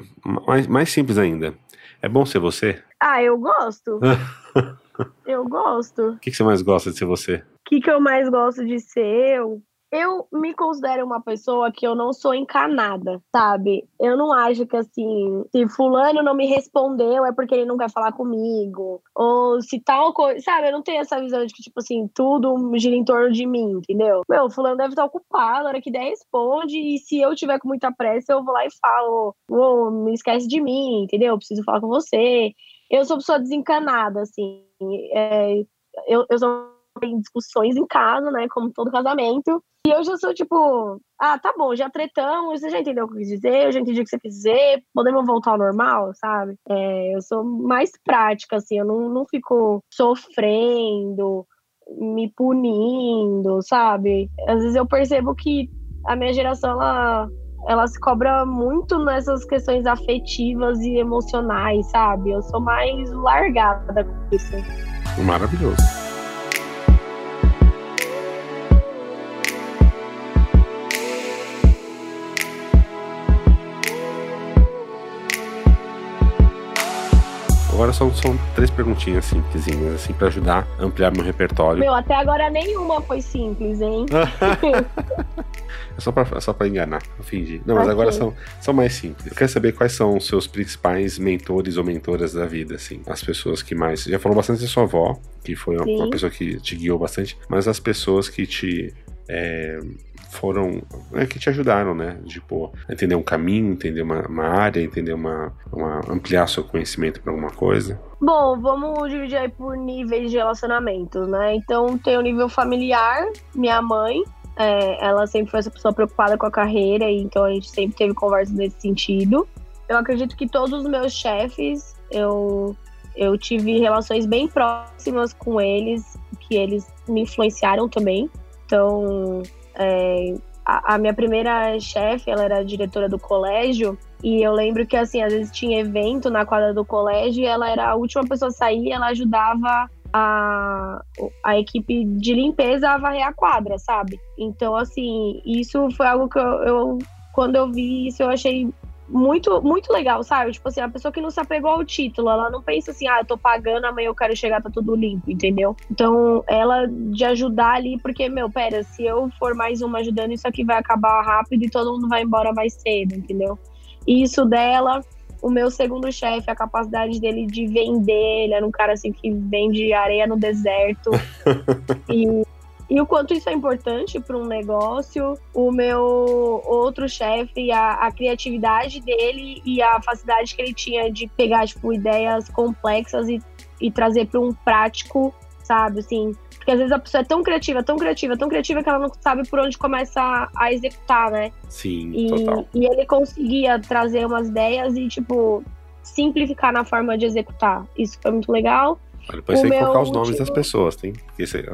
mais, mais simples ainda. É bom ser você? Ah, eu gosto. eu gosto. O que, que você mais gosta de ser você? O que, que eu mais gosto de ser eu? Eu me considero uma pessoa que eu não sou encanada, sabe? Eu não acho que assim, se fulano não me respondeu é porque ele não quer falar comigo. Ou se tal coisa, sabe? Eu não tenho essa visão de que, tipo assim, tudo gira em torno de mim, entendeu? Meu, fulano deve estar ocupado, na hora que der, responde. E se eu tiver com muita pressa, eu vou lá e falo, oh, não esquece de mim, entendeu? Eu preciso falar com você. Eu sou pessoa desencanada, assim. É, eu, eu sou em discussões em casa, né? Como todo casamento. E hoje eu sou tipo, ah, tá bom, já tretamos, você já entendeu o que eu quis dizer, eu já entendi o que você quis dizer, podemos voltar ao normal, sabe? É, eu sou mais prática, assim, eu não, não fico sofrendo, me punindo, sabe? Às vezes eu percebo que a minha geração, ela, ela se cobra muito nessas questões afetivas e emocionais, sabe? Eu sou mais largada com isso. Maravilhoso. Agora são, são três perguntinhas simplesinhas, assim, para ajudar a ampliar meu repertório. Meu, até agora nenhuma foi simples, hein? é só pra, é só pra enganar, fingir. Não, mas okay. agora são, são mais simples. Eu quero saber quais são os seus principais mentores ou mentoras da vida, assim. As pessoas que mais. Já falou bastante da sua avó, que foi uma, uma pessoa que te guiou bastante, mas as pessoas que te. É, foram é, que te ajudaram, né? Tipo, entender um caminho, entender uma, uma área, entender uma, uma ampliar seu conhecimento para alguma coisa. Bom, vamos dividir aí por níveis de relacionamento, né? Então tem o nível familiar, minha mãe, é, ela sempre foi essa pessoa preocupada com a carreira, então a gente sempre teve conversas nesse sentido. Eu acredito que todos os meus chefes, eu, eu tive relações bem próximas com eles, que eles me influenciaram também. Então, é, a, a, minha primeira chefe, ela era diretora do colégio, e eu lembro que, assim, às vezes tinha evento na quadra do colégio e ela era a última pessoa a sair, ela ajudava a, a equipe de limpeza a varrer a quadra, sabe? Então, assim, isso foi algo que eu, eu quando eu vi isso, eu achei muito, muito legal, sabe? Tipo assim, a pessoa que não se apegou ao título, ela não pensa assim, ah, eu tô pagando, amanhã eu quero chegar, tá tudo limpo, entendeu? Então, ela de ajudar ali, porque, meu, pera, se eu for mais uma ajudando, isso aqui vai acabar rápido e todo mundo vai embora mais cedo, entendeu? E isso dela, o meu segundo chefe, a capacidade dele de vender, ele era um cara assim que vende areia no deserto. e e o quanto isso é importante para um negócio. O meu outro chefe, a, a, criatividade dele e a facilidade que ele tinha de pegar tipo, ideias complexas e, e trazer para um prático, sabe? Assim, porque às vezes a pessoa é tão criativa, tão criativa, tão criativa que ela não sabe por onde começar a executar, né? Sim, e, total. E ele conseguia trazer umas ideias e, tipo, simplificar na forma de executar. Isso foi muito legal. Depois o tem que colocar os nomes das pessoas, tem? Porque você,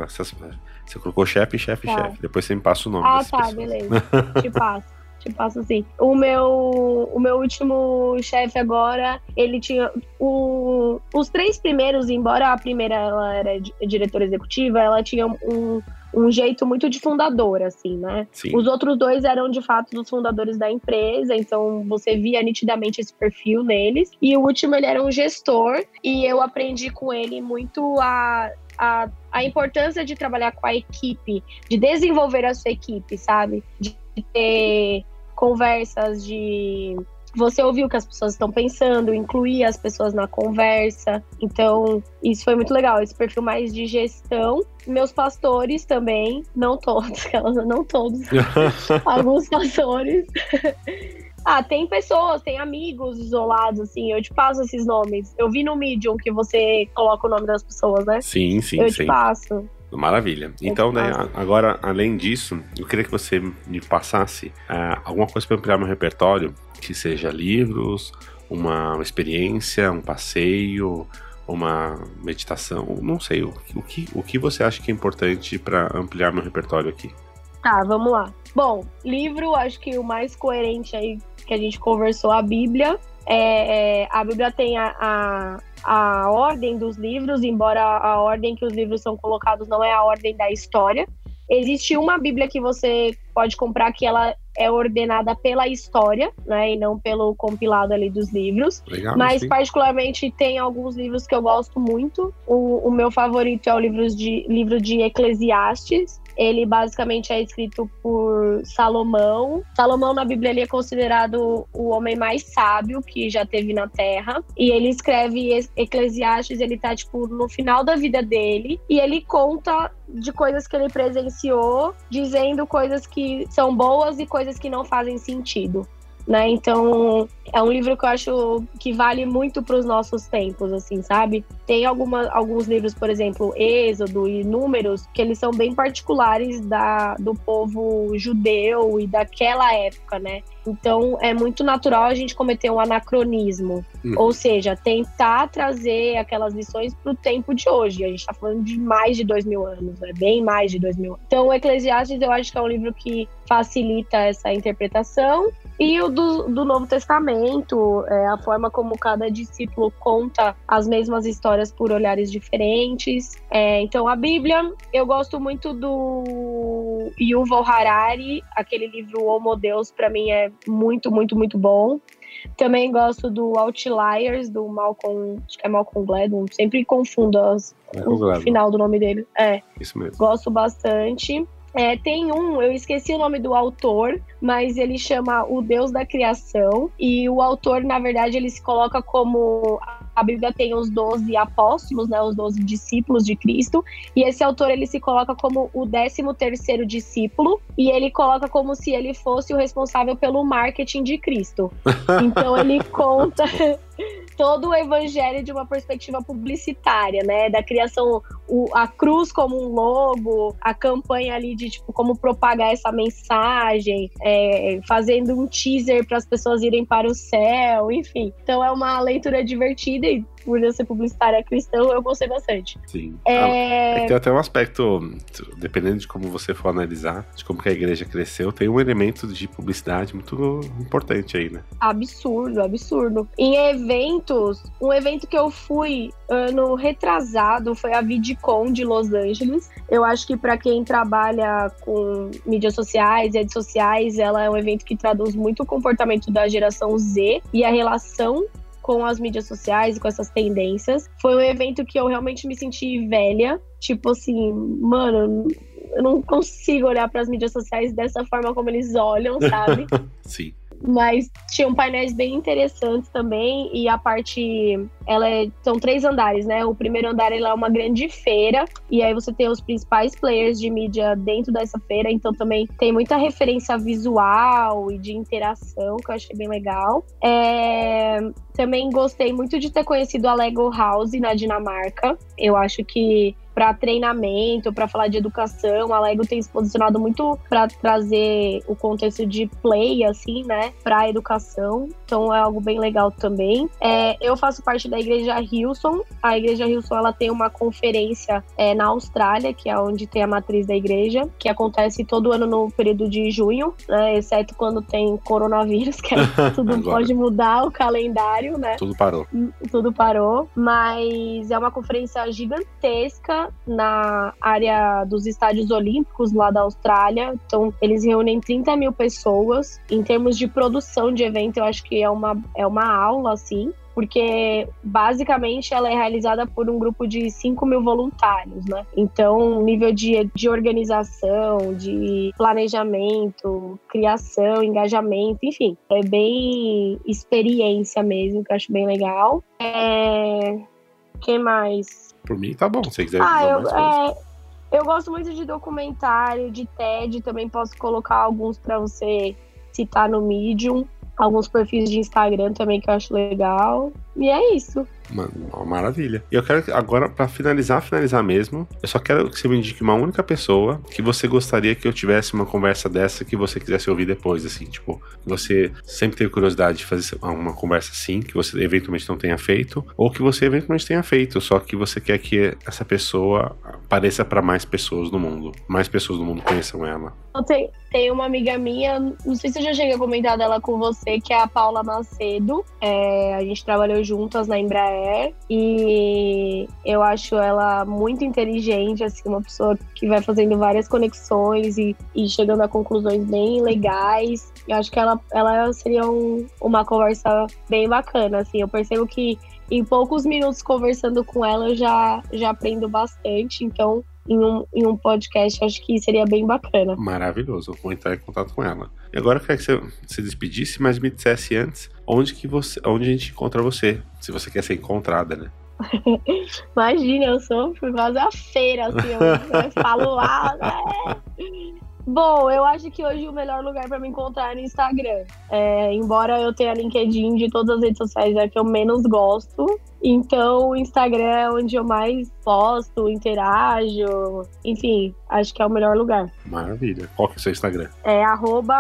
você colocou chefe, chefe, tá. chefe. Depois você me passa o nome. Ah, tá, pessoas. beleza. Te passo. Te passo assim. O meu, o meu último chefe agora, ele tinha. O, os três primeiros, embora a primeira ela era diretora executiva, ela tinha um, um jeito muito de fundadora, assim, né? Sim. Os outros dois eram de fato os fundadores da empresa, então você via nitidamente esse perfil neles. E o último, ele era um gestor, e eu aprendi com ele muito a a, a importância de trabalhar com a equipe, de desenvolver a sua equipe, sabe? De ter conversas de você ouvir o que as pessoas estão pensando, incluir as pessoas na conversa. Então, isso foi muito legal. Esse perfil mais de gestão. Meus pastores também, não todos, não todos, alguns pastores. Ah, tem pessoas, tem amigos isolados, assim, eu te passo esses nomes. Eu vi no Medium que você coloca o nome das pessoas, né? Sim, sim, eu sim. te passo. Maravilha. Então, né, agora, além disso, eu queria que você me passasse uh, alguma coisa para ampliar meu repertório, que seja livros, uma experiência, um passeio, uma meditação, não sei, o, o, que, o que você acha que é importante para ampliar meu repertório aqui? Tá, vamos lá. Bom, livro, acho que o mais coerente aí que a gente conversou, a Bíblia. É, é, a Bíblia tem a, a, a ordem dos livros, embora a ordem que os livros são colocados não é a ordem da história. Existe uma Bíblia que você pode comprar que ela é ordenada pela história, né, e não pelo compilado ali dos livros. Legal, Mas sim. particularmente tem alguns livros que eu gosto muito. O, o meu favorito é o livro de, livro de Eclesiastes. Ele basicamente é escrito por Salomão. Salomão na Bíblia ele é considerado o homem mais sábio que já teve na Terra. E ele escreve Eclesiastes, ele tá tipo no final da vida dele e ele conta de coisas que ele presenciou, dizendo coisas que são boas e coisas que não fazem sentido. Né? Então, é um livro que eu acho que vale muito para os nossos tempos, assim, sabe? Tem alguma, alguns livros, por exemplo, Êxodo e Números, que eles são bem particulares da, do povo judeu e daquela época, né? Então, é muito natural a gente cometer um anacronismo. Uhum. Ou seja, tentar trazer aquelas lições para o tempo de hoje. A gente está falando de mais de dois mil anos, né? bem mais de dois mil anos. Então, o Eclesiastes eu acho que é um livro que facilita essa interpretação. E o do, do Novo Testamento, é, a forma como cada discípulo conta as mesmas histórias por olhares diferentes. É, então, a Bíblia, eu gosto muito do Yuval Harari, aquele livro Homo Deus, para mim é muito, muito, muito bom. Também gosto do Outliers, do Malcolm, acho que é Malcolm Gladwell, sempre confundo as, o Gladwell. final do nome dele. É, Isso mesmo. gosto bastante. É, tem um, eu esqueci o nome do autor, mas ele chama O Deus da Criação. E o autor, na verdade, ele se coloca como. A Bíblia tem os 12 apóstolos, né, os 12 discípulos de Cristo. E esse autor ele se coloca como o 13 terceiro discípulo. E ele coloca como se ele fosse o responsável pelo marketing de Cristo. Então ele conta todo o evangelho de uma perspectiva publicitária, né? Da criação, o, a cruz como um logo, a campanha ali de tipo como propagar essa mensagem, é, fazendo um teaser para as pessoas irem para o céu, enfim. Então é uma leitura divertida e por eu ser publicitária cristã, eu gostei bastante. Sim. É... Ah, é tem até um aspecto, dependendo de como você for analisar, de como que a igreja cresceu, tem um elemento de publicidade muito importante aí, né? Absurdo, absurdo. Em eventos, um evento que eu fui ano retrasado foi a VidCon de Los Angeles. Eu acho que para quem trabalha com mídias sociais, redes sociais, ela é um evento que traduz muito o comportamento da geração Z e a relação com as mídias sociais e com essas tendências. Foi um evento que eu realmente me senti velha. Tipo assim, mano, eu não consigo olhar para as mídias sociais dessa forma como eles olham, sabe? Sim. Mas tinham painéis bem interessantes também. E a parte. Ela é, são três andares, né? O primeiro andar é uma grande feira. E aí você tem os principais players de mídia dentro dessa feira. Então também tem muita referência visual e de interação, que eu achei bem legal. É, também gostei muito de ter conhecido a Lego House na Dinamarca. Eu acho que para treinamento, para falar de educação, a Lego tem se posicionado muito para trazer o contexto de play, assim, né, para educação. Então é algo bem legal também. É, eu faço parte da Igreja Hilson. A Igreja Hilson ela tem uma conferência é, na Austrália, que é onde tem a matriz da igreja, que acontece todo ano no período de junho, né, exceto quando tem coronavírus, que tudo pode mudar o calendário, né? Tudo parou. tudo parou, mas é uma conferência gigantesca na área dos estádios olímpicos lá da Austrália. Então, eles reúnem 30 mil pessoas. Em termos de produção de evento, eu acho que é uma, é uma aula, assim. porque basicamente ela é realizada por um grupo de 5 mil voluntários, né? Então, nível de, de organização, de planejamento, criação, engajamento, enfim, é bem experiência mesmo, que eu acho bem legal. É... que mais? Por mim tá bom, se você quiser ah, eu, é, eu gosto muito de documentário, de TED, também posso colocar alguns para você citar no Medium. Alguns perfis de Instagram também que eu acho legal. E é isso. Uma, uma maravilha. E eu quero agora, para finalizar, finalizar mesmo, eu só quero que você me indique uma única pessoa que você gostaria que eu tivesse uma conversa dessa que você quisesse ouvir depois, assim, tipo, que você sempre teve curiosidade de fazer uma conversa assim, que você eventualmente não tenha feito, ou que você eventualmente tenha feito, só que você quer que essa pessoa apareça para mais pessoas no mundo, mais pessoas no mundo conheçam ela. Eu tenho, tem uma amiga minha, não sei se eu já cheguei a comentar dela com você, que é a Paula Macedo. É, a gente trabalhou juntas na Embraer e eu acho ela muito inteligente, assim, uma pessoa que vai fazendo várias conexões e, e chegando a conclusões bem legais. Eu acho que ela, ela seria um, uma conversa bem bacana, assim. Eu percebo que em poucos minutos conversando com ela eu já, já aprendo bastante, então em um, em um podcast, acho que seria bem bacana. Maravilhoso, vou entrar em contato com ela. E agora eu quero que você se despedisse, mas me dissesse antes onde que você, onde a gente encontra você, se você quer ser encontrada, né? Imagina, eu sou por causa da feira, assim, eu, eu falo ah, né? Bom, eu acho que hoje o melhor lugar para me encontrar é no Instagram. É, embora eu tenha LinkedIn de todas as redes sociais, é que eu menos gosto. Então, o Instagram é onde eu mais posto, interajo. Enfim, acho que é o melhor lugar. Maravilha. Qual que é o seu Instagram? É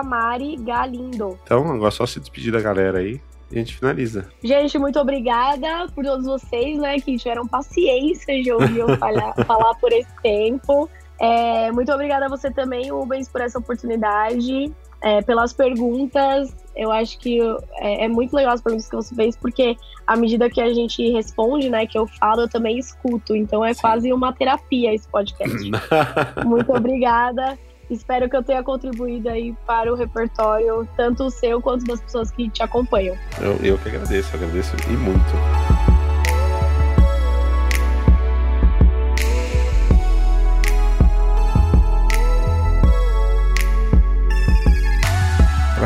marigalindo. Então, agora é só se despedir da galera aí e a gente finaliza. Gente, muito obrigada por todos vocês, né, que tiveram paciência de ouvir eu falar, falar por esse tempo. É, muito obrigada a você também, Rubens, por essa oportunidade, é, pelas perguntas. Eu acho que é, é, muito legal as perguntas que você fez, porque à medida que a gente responde, né, que eu falo, eu também escuto. Então é Sim. quase uma terapia esse podcast. muito obrigada. Espero que eu tenha contribuído aí para o repertório, tanto o seu quanto das pessoas que te acompanham. Eu, eu que agradeço, agradeço e muito.